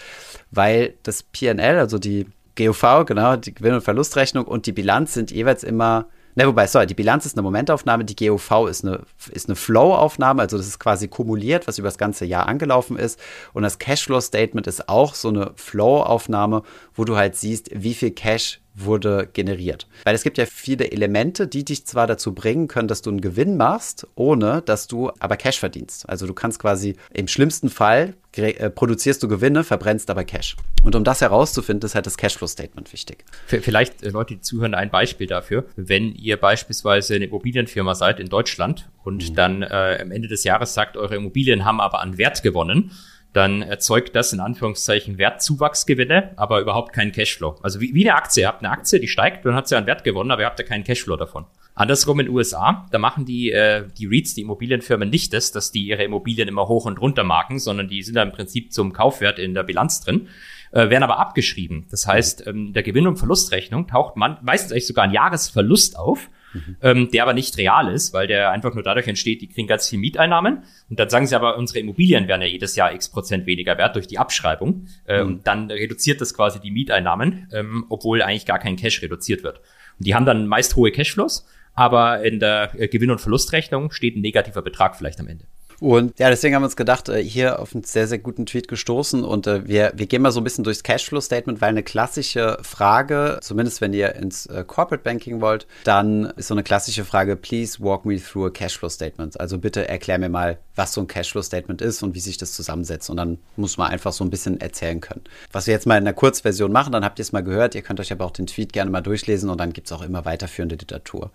Weil das PNL, also die GUV, genau, die Gewinn- und Verlustrechnung und die Bilanz sind jeweils immer, ne, wobei, sorry, die Bilanz ist eine Momentaufnahme, die GUV ist eine, ist eine Flow-Aufnahme, also das ist quasi kumuliert, was über das ganze Jahr angelaufen ist. Und das Cashflow-Statement ist auch so eine Flow-Aufnahme, wo du halt siehst, wie viel Cash wurde generiert. Weil es gibt ja viele Elemente, die dich zwar dazu bringen können, dass du einen Gewinn machst, ohne dass du aber Cash verdienst. Also du kannst quasi im schlimmsten Fall äh, produzierst du Gewinne, verbrennst aber Cash. Und um das herauszufinden, ist halt das Cashflow-Statement wichtig. Vielleicht, äh, Leute, die zuhören, ein Beispiel dafür. Wenn ihr beispielsweise eine Immobilienfirma seid in Deutschland und mhm. dann äh, am Ende des Jahres sagt, eure Immobilien haben aber an Wert gewonnen, dann erzeugt das in Anführungszeichen Wertzuwachsgewinne, aber überhaupt keinen Cashflow. Also wie, wie eine Aktie. Ihr habt eine Aktie, die steigt, dann hat sie an Wert gewonnen, aber ihr habt ja keinen Cashflow davon. Andersrum in den USA, da machen die, äh, die REITs, die Immobilienfirmen nicht das, dass die ihre Immobilien immer hoch und runter marken, sondern die sind da im Prinzip zum Kaufwert in der Bilanz drin, äh, werden aber abgeschrieben. Das heißt, ähm, der Gewinn- und Verlustrechnung taucht man meistens eigentlich sogar ein Jahresverlust auf mhm. ähm, der aber nicht real ist, weil der einfach nur dadurch entsteht, die kriegen ganz viel Mieteinnahmen und dann sagen sie aber, unsere Immobilien werden ja jedes Jahr x Prozent weniger wert durch die Abschreibung äh, mhm. und dann reduziert das quasi die Mieteinnahmen, ähm, obwohl eigentlich gar kein Cash reduziert wird. Und die haben dann meist hohe Cashflows, aber in der äh, Gewinn- und Verlustrechnung steht ein negativer Betrag vielleicht am Ende. Und ja, deswegen haben wir uns gedacht, äh, hier auf einen sehr, sehr guten Tweet gestoßen und äh, wir, wir gehen mal so ein bisschen durchs Cashflow-Statement, weil eine klassische Frage, zumindest wenn ihr ins äh, Corporate Banking wollt, dann ist so eine klassische Frage, please walk me through a Cashflow-Statement. Also bitte erklär mir mal, was so ein Cashflow-Statement ist und wie sich das zusammensetzt. Und dann muss man einfach so ein bisschen erzählen können. Was wir jetzt mal in einer Kurzversion machen, dann habt ihr es mal gehört. Ihr könnt euch aber auch den Tweet gerne mal durchlesen und dann gibt es auch immer weiterführende Literatur.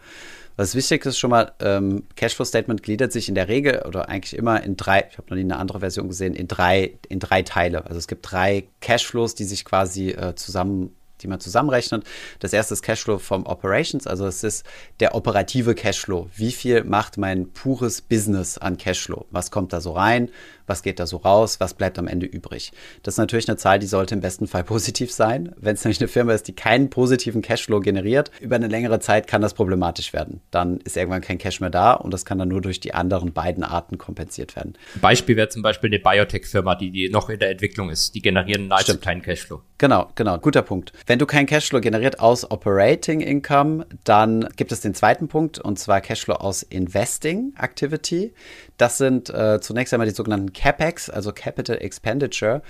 Was wichtig ist schon mal, ähm, Cashflow-Statement gliedert sich in der Regel oder eigentlich immer in drei, ich habe noch nie eine andere Version gesehen, in drei, in drei Teile. Also es gibt drei Cashflows, die sich quasi äh, zusammen die man zusammenrechnet. Das erste ist Cashflow vom Operations, also es ist der operative Cashflow. Wie viel macht mein pures Business an Cashflow? Was kommt da so rein? Was geht da so raus, was bleibt am Ende übrig. Das ist natürlich eine Zahl, die sollte im besten Fall positiv sein. Wenn es nämlich eine Firma ist, die keinen positiven Cashflow generiert, über eine längere Zeit kann das problematisch werden. Dann ist irgendwann kein Cash mehr da und das kann dann nur durch die anderen beiden Arten kompensiert werden. Beispiel wäre zum Beispiel eine Biotech-Firma, die, die noch in der Entwicklung ist. Die generieren nahezu Stimmt. keinen Cashflow. Genau, genau, guter Punkt. Wenn du keinen Cashflow generiert aus Operating Income, dann gibt es den zweiten Punkt und zwar Cashflow aus Investing Activity. Das sind äh, zunächst einmal die sogenannten CapEx, also Capital Expenditure.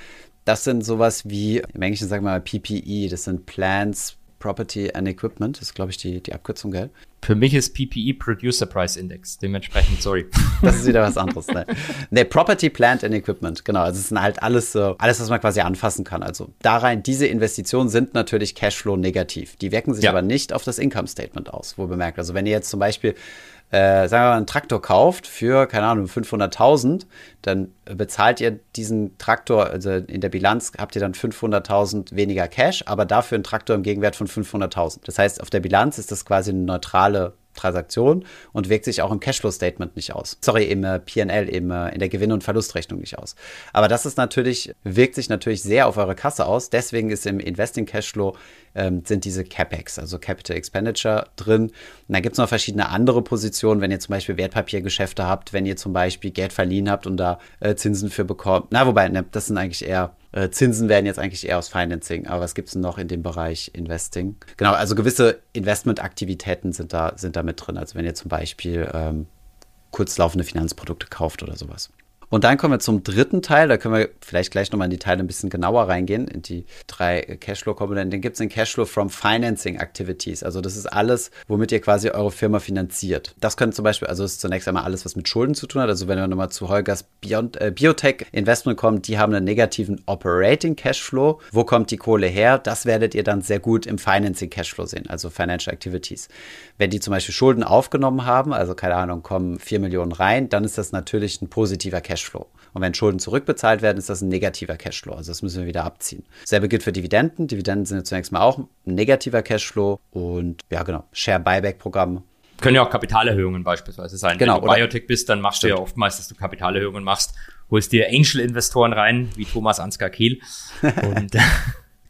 Das sind sowas wie, im Englischen sagen wir mal PPE, das sind Plants, Property and Equipment, das ist, glaube ich, die, die Abkürzung, gell? Für mich ist PPE Producer Price Index, dementsprechend, sorry. Das ist wieder was anderes, ne? ne, Property, Plant and Equipment, genau. Also es sind halt alles so, alles, was man quasi anfassen kann. Also da rein, diese Investitionen sind natürlich Cashflow negativ. Die wirken sich ja. aber nicht auf das Income Statement aus, wo bemerkt. Also wenn ihr jetzt zum Beispiel äh, sagen wir mal, einen Traktor kauft für, keine Ahnung, 500.000, dann bezahlt ihr diesen Traktor, also in der Bilanz habt ihr dann 500.000 weniger Cash, aber dafür einen Traktor im Gegenwert von 500.000. Das heißt, auf der Bilanz ist das quasi eine neutrale Transaktion und wirkt sich auch im Cashflow-Statement nicht aus. Sorry, im äh, PL, im, äh, in der Gewinn- und Verlustrechnung nicht aus. Aber das ist natürlich, wirkt sich natürlich sehr auf eure Kasse aus. Deswegen ist im Investing Cashflow ähm, sind diese CapEx, also Capital Expenditure drin. Und dann gibt es noch verschiedene andere Positionen, wenn ihr zum Beispiel Wertpapiergeschäfte habt, wenn ihr zum Beispiel Geld verliehen habt und da äh, Zinsen für bekommt. Na, wobei, ne, das sind eigentlich eher äh, Zinsen werden jetzt eigentlich eher aus Financing, aber was gibt es noch in dem Bereich Investing? Genau, also gewisse Investmentaktivitäten sind da, sind da mit drin. Also wenn ihr zum Beispiel ähm, kurzlaufende Finanzprodukte kauft oder sowas. Und dann kommen wir zum dritten Teil. Da können wir vielleicht gleich nochmal in die Teile ein bisschen genauer reingehen, in die drei Cashflow-Komponenten. Den gibt es in Cashflow from Financing Activities. Also das ist alles, womit ihr quasi eure Firma finanziert. Das können zum Beispiel, also ist zunächst einmal alles, was mit Schulden zu tun hat. Also wenn wir nochmal zu Holgers Biont äh, Biotech Investment kommen, die haben einen negativen Operating Cashflow. Wo kommt die Kohle her? Das werdet ihr dann sehr gut im Financing Cashflow sehen, also Financial Activities. Wenn die zum Beispiel Schulden aufgenommen haben, also keine Ahnung, kommen 4 Millionen rein, dann ist das natürlich ein positiver Cashflow. Cashflow. Und wenn Schulden zurückbezahlt werden, ist das ein negativer Cashflow. Also das müssen wir wieder abziehen. Selbe gilt für Dividenden. Dividenden sind ja zunächst mal auch ein negativer Cashflow. Und ja, genau, Share-Buyback-Programm. Können ja auch Kapitalerhöhungen beispielsweise sein. Genau, Wenn du Biotech bist, dann machst stimmt. du ja oftmals, dass du Kapitalerhöhungen machst, holst dir Angel-Investoren rein, wie Thomas Ansgar Kiel. Und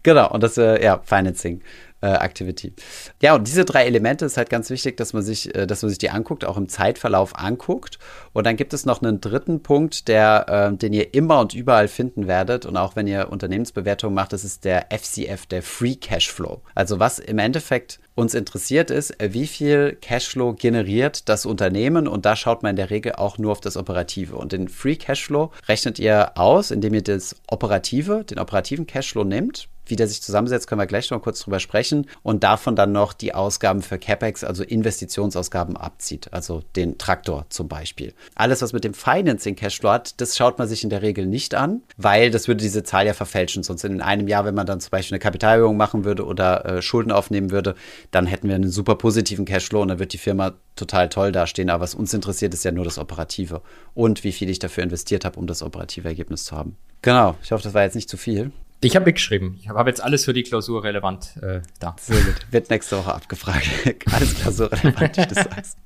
genau, und das, äh, ja, Financing äh, Activity. Ja, und diese drei Elemente ist halt ganz wichtig, dass man sich, äh, dass man sich die anguckt, auch im Zeitverlauf anguckt. Und dann gibt es noch einen dritten Punkt, der, äh, den ihr immer und überall finden werdet. Und auch wenn ihr Unternehmensbewertungen macht, das ist der FCF, der Free Cashflow. Also was im Endeffekt uns interessiert ist, wie viel Cashflow generiert das Unternehmen und da schaut man in der Regel auch nur auf das Operative. Und den Free Cashflow rechnet ihr aus, indem ihr das Operative, den operativen Cashflow nimmt, wie der sich zusammensetzt, können wir gleich noch kurz drüber sprechen. Und davon dann noch die Ausgaben für CapEx, also Investitionsausgaben abzieht. Also den Traktor zum Beispiel. Alles, was mit dem Financing Cashflow hat, das schaut man sich in der Regel nicht an, weil das würde diese Zahl ja verfälschen. Sonst in einem Jahr, wenn man dann zum Beispiel eine Kapitalerhöhung machen würde oder äh, Schulden aufnehmen würde, dann hätten wir einen super positiven Cashflow und dann wird die Firma total toll dastehen. Aber was uns interessiert, ist ja nur das Operative und wie viel ich dafür investiert habe, um das operative Ergebnis zu haben. Genau, ich hoffe, das war jetzt nicht zu viel. Ich habe mitgeschrieben. Ich habe jetzt alles für die Klausur relevant äh, da. Sehr gut. Wird nächste Woche abgefragt. alles klausurrelevant, wie du sagst.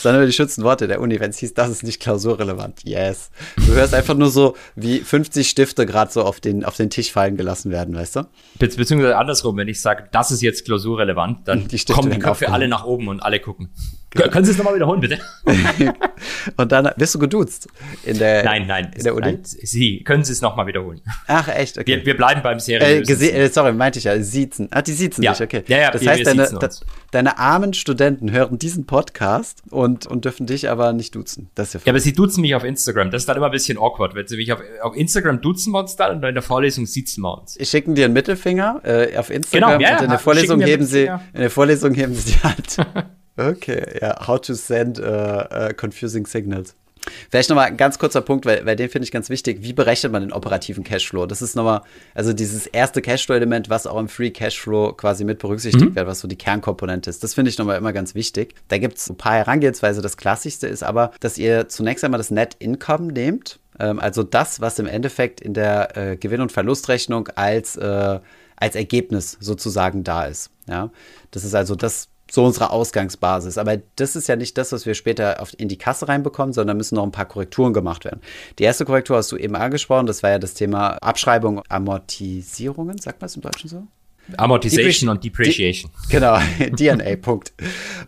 Sondern über die schützenden Worte der Uni, wenn es hieß, das ist nicht klausurrelevant. Yes. Du hörst einfach nur so, wie 50 Stifte gerade so auf den, auf den Tisch fallen gelassen werden, weißt du? Be beziehungsweise andersrum, wenn ich sage, das ist jetzt klausurrelevant, dann die kommen die Köpfe alle nach oben und alle gucken. Genau. Können Sie es nochmal wiederholen, bitte? und dann wirst du geduzt in der, nein, nein, in der Uni? Nein, Sie, können Sie es nochmal wiederholen? Ach, echt? Okay. Wir, wir bleiben beim Serien. Äh, äh, sorry, meinte ich ja, siezen. Ah, die siezen ja. nicht, okay. Ja, ja, das heißt, deine, da, deine armen Studenten hören diesen Podcast und, und dürfen dich aber nicht duzen. Das ist ja, ja, aber sie duzen mich auf Instagram. Das ist dann immer ein bisschen awkward. Wenn sie mich auf, auf Instagram duzen wir uns dann und in der Vorlesung siezen wir uns. Ich schicken dir einen Mittelfinger äh, auf Instagram genau, ja, und in der Vorlesung heben sie, in der Vorlesung heben sie die Hand. Okay, ja, how to send uh, uh, confusing signals. Vielleicht nochmal ein ganz kurzer Punkt, weil, weil den finde ich ganz wichtig. Wie berechnet man den operativen Cashflow? Das ist nochmal, also dieses erste Cashflow-Element, was auch im Free Cashflow quasi mit berücksichtigt mhm. wird, was so die Kernkomponente ist. Das finde ich nochmal immer ganz wichtig. Da gibt es ein paar Herangehensweise. Das klassischste ist aber, dass ihr zunächst einmal das Net Income nehmt. Ähm, also das, was im Endeffekt in der äh, Gewinn- und Verlustrechnung als, äh, als Ergebnis sozusagen da ist. Ja? Das ist also das, so unsere Ausgangsbasis. Aber das ist ja nicht das, was wir später in die Kasse reinbekommen, sondern müssen noch ein paar Korrekturen gemacht werden. Die erste Korrektur hast du eben angesprochen, das war ja das Thema Abschreibung, Amortisierungen, sagt man es im Deutschen so? Amortization und Depreciation. Genau, DNA, Punkt.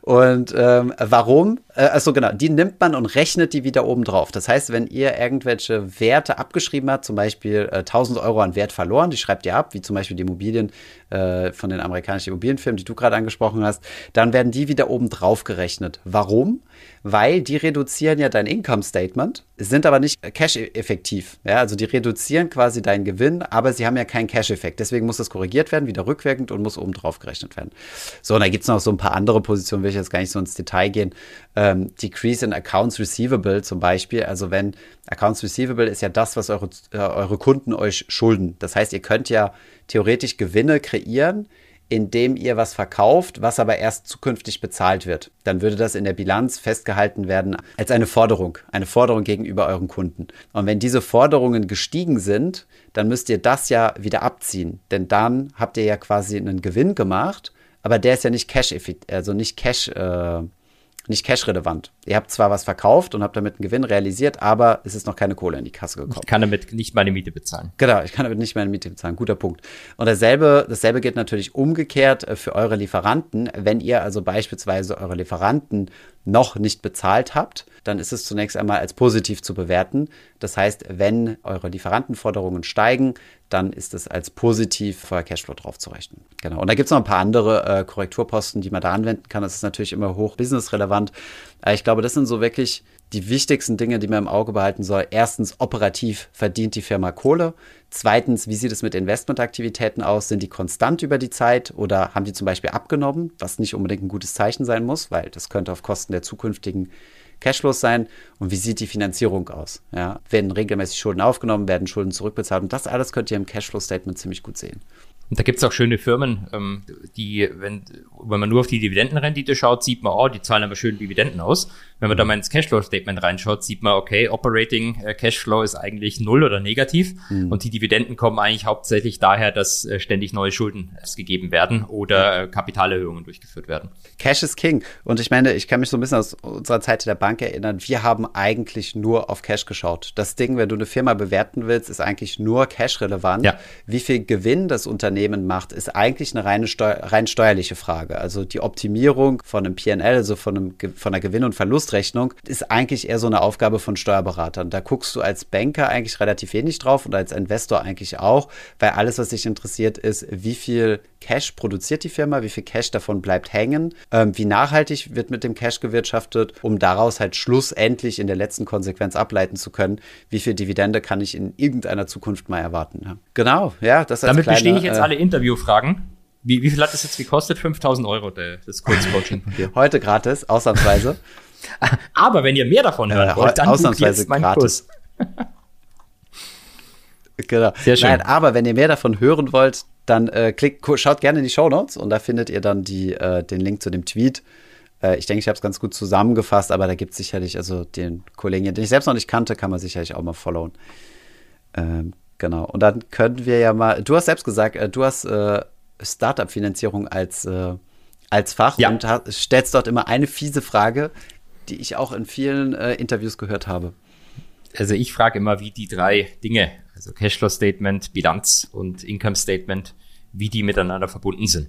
Und ähm, warum? Äh, also genau, die nimmt man und rechnet die wieder oben drauf. Das heißt, wenn ihr irgendwelche Werte abgeschrieben habt, zum Beispiel äh, 1000 Euro an Wert verloren, die schreibt ihr ab, wie zum Beispiel die Immobilien äh, von den amerikanischen Immobilienfirmen, die du gerade angesprochen hast, dann werden die wieder oben drauf gerechnet. Warum? Weil die reduzieren ja dein Income Statement, sind aber nicht cash-effektiv. Ja, also die reduzieren quasi deinen Gewinn, aber sie haben ja keinen Cash-Effekt. Deswegen muss das korrigiert werden, wieder rückwirkend und muss oben drauf gerechnet werden. So, und da gibt es noch so ein paar andere Positionen, will ich jetzt gar nicht so ins Detail gehen. Ähm, Decrease in Accounts Receivable zum Beispiel. Also wenn Accounts Receivable ist ja das, was eure, äh, eure Kunden euch schulden. Das heißt, ihr könnt ja theoretisch Gewinne kreieren, indem ihr was verkauft, was aber erst zukünftig bezahlt wird. Dann würde das in der Bilanz festgehalten werden als eine Forderung, eine Forderung gegenüber euren Kunden. Und wenn diese Forderungen gestiegen sind, dann müsst ihr das ja wieder abziehen, denn dann habt ihr ja quasi einen Gewinn gemacht, aber der ist ja nicht Cash, also nicht Cash äh, nicht cash-relevant. Ihr habt zwar was verkauft und habt damit einen Gewinn realisiert, aber es ist noch keine Kohle in die Kasse gekommen. Ich kann damit nicht meine Miete bezahlen. Genau, ich kann damit nicht meine Miete bezahlen. Guter Punkt. Und dasselbe, dasselbe gilt natürlich umgekehrt äh, für eure Lieferanten. Wenn ihr also beispielsweise eure Lieferanten noch nicht bezahlt habt, dann ist es zunächst einmal als positiv zu bewerten. Das heißt, wenn eure Lieferantenforderungen steigen, dann ist es als positiv für Cashflow draufzurechnen. Genau. Und da gibt es noch ein paar andere äh, Korrekturposten, die man da anwenden kann. Das ist natürlich immer hoch businessrelevant. Aber ich glaube, das sind so wirklich die wichtigsten Dinge, die man im Auge behalten soll. Erstens, operativ verdient die Firma Kohle. Zweitens, wie sieht es mit Investmentaktivitäten aus? Sind die konstant über die Zeit oder haben die zum Beispiel abgenommen, was nicht unbedingt ein gutes Zeichen sein muss, weil das könnte auf Kosten der zukünftigen Cashflows sein und wie sieht die Finanzierung aus? Ja, werden regelmäßig Schulden aufgenommen, werden Schulden zurückbezahlt und das alles könnt ihr im Cashflow-Statement ziemlich gut sehen. Und da gibt's auch schöne Firmen, ähm, die, wenn, wenn man nur auf die Dividendenrendite schaut, sieht man, oh, die zahlen aber schön Dividenden aus. Wenn man da mal ins Cashflow-Statement reinschaut, sieht man, okay, Operating äh, Cashflow ist eigentlich null oder negativ mhm. und die Dividenden kommen eigentlich hauptsächlich daher, dass äh, ständig neue Schulden gegeben werden oder äh, Kapitalerhöhungen durchgeführt werden. Cash is King. Und ich meine, ich kann mich so ein bisschen aus unserer Zeit der Bank erinnern, wir haben eigentlich nur auf Cash geschaut. Das Ding, wenn du eine Firma bewerten willst, ist eigentlich nur Cash-relevant. Ja. Wie viel Gewinn das Unternehmen macht, ist eigentlich eine reine Steu rein steuerliche Frage. Also die Optimierung von einem PNL, also von, einem, von einer Gewinn- und Verlust Verlustrechnung ist eigentlich eher so eine Aufgabe von Steuerberatern. Da guckst du als Banker eigentlich relativ wenig drauf und als Investor eigentlich auch, weil alles, was dich interessiert, ist, wie viel Cash produziert die Firma, wie viel Cash davon bleibt hängen, ähm, wie nachhaltig wird mit dem Cash gewirtschaftet, um daraus halt schlussendlich in der letzten Konsequenz ableiten zu können, wie viel Dividende kann ich in irgendeiner Zukunft mal erwarten. Ja. Genau, ja, das Damit kleine, bestehe ich jetzt äh, alle Interviewfragen. Wie, wie viel hat das jetzt gekostet? 5000 Euro, das Kurzcoaching von dir. Heute gratis, ausnahmsweise. Aber wenn ihr mehr davon hören ja, wollt, dann ausnahmsweise jetzt meinen gratis. Kurs. genau. Sehr schön. Nein, aber wenn ihr mehr davon hören wollt, dann äh, klickt, schaut gerne in die Show Notes und da findet ihr dann die, äh, den Link zu dem Tweet. Äh, ich denke, ich habe es ganz gut zusammengefasst, aber da gibt es sicherlich, also den Kollegen, den ich selbst noch nicht kannte, kann man sicherlich auch mal followen. Ähm, genau. Und dann können wir ja mal, du hast selbst gesagt, äh, du hast äh, Startup-Finanzierung als, äh, als Fach ja. und stellst dort immer eine fiese Frage die ich auch in vielen äh, Interviews gehört habe. Also ich frage immer, wie die drei Dinge, also Cashflow Statement, Bilanz und Income Statement, wie die miteinander verbunden sind.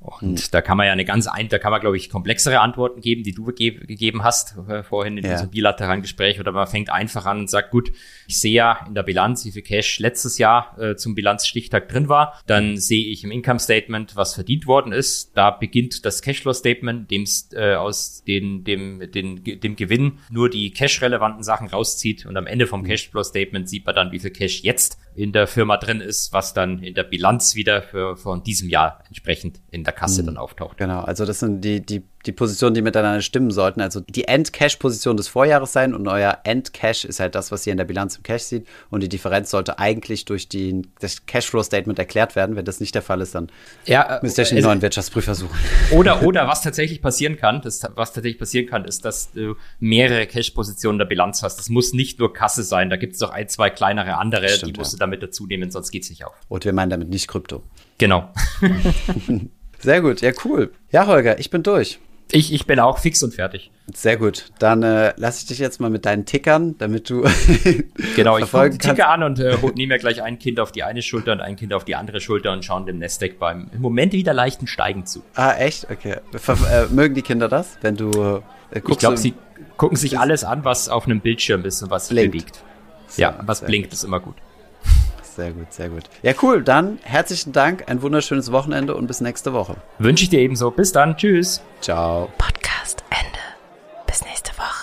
Und hm. da kann man ja eine ganz ein, da kann man, glaube ich, komplexere Antworten geben, die du ge gegeben hast äh, vorhin in ja. diesem bilateralen Gespräch. Oder man fängt einfach an und sagt, gut, ich sehe ja in der Bilanz, wie viel Cash letztes Jahr äh, zum Bilanzstichtag drin war. Dann sehe ich im Income Statement, was verdient worden ist. Da beginnt das Cashflow Statement, dem äh, aus den, dem, den, dem Gewinn nur die cash-relevanten Sachen rauszieht. Und am Ende vom hm. Cashflow Statement sieht man dann, wie viel Cash jetzt in der Firma drin ist, was dann in der Bilanz wieder für von diesem Jahr entsprechend in der Kasse mhm. dann auftaucht. Genau, also das sind die, die die Positionen, die miteinander stimmen sollten. Also die End-Cash-Position des Vorjahres sein und euer End-Cash ist halt das, was ihr in der Bilanz im Cash sieht. Und die Differenz sollte eigentlich durch die, das Cashflow-Statement erklärt werden. Wenn das nicht der Fall ist, dann ja, müsst ihr euch einen neuen Wirtschaftsprüfer suchen. Oder, oder was tatsächlich passieren kann, das, was tatsächlich passieren kann, ist, dass du mehrere Cash-Positionen der Bilanz hast. Das muss nicht nur Kasse sein. Da gibt es noch ein, zwei kleinere andere, Stimmt, die musst ja. du damit dazu nehmen, sonst geht es nicht auf. Und wir meinen damit nicht Krypto. Genau. Sehr gut, ja, cool. Ja, Holger, ich bin durch. Ich, ich bin auch fix und fertig. Sehr gut. Dann äh, lasse ich dich jetzt mal mit deinen Tickern, damit du. genau, ich fange die Ticker an und äh, nehme mir gleich ein Kind auf die eine Schulter und ein Kind auf die andere Schulter und schauen dem Nasdaq beim im Moment wieder leichten Steigen zu. Ah, echt? Okay. Ver äh, mögen die Kinder das, wenn du äh, guckst? Ich glaube, sie gucken sich alles an, was auf einem Bildschirm ist und was blinkt. bewegt. So, ja, was blinkt, ist immer gut. Sehr gut, sehr gut. Ja, cool. Dann herzlichen Dank, ein wunderschönes Wochenende und bis nächste Woche. Wünsche ich dir ebenso. Bis dann. Tschüss. Ciao. Podcast Ende. Bis nächste Woche.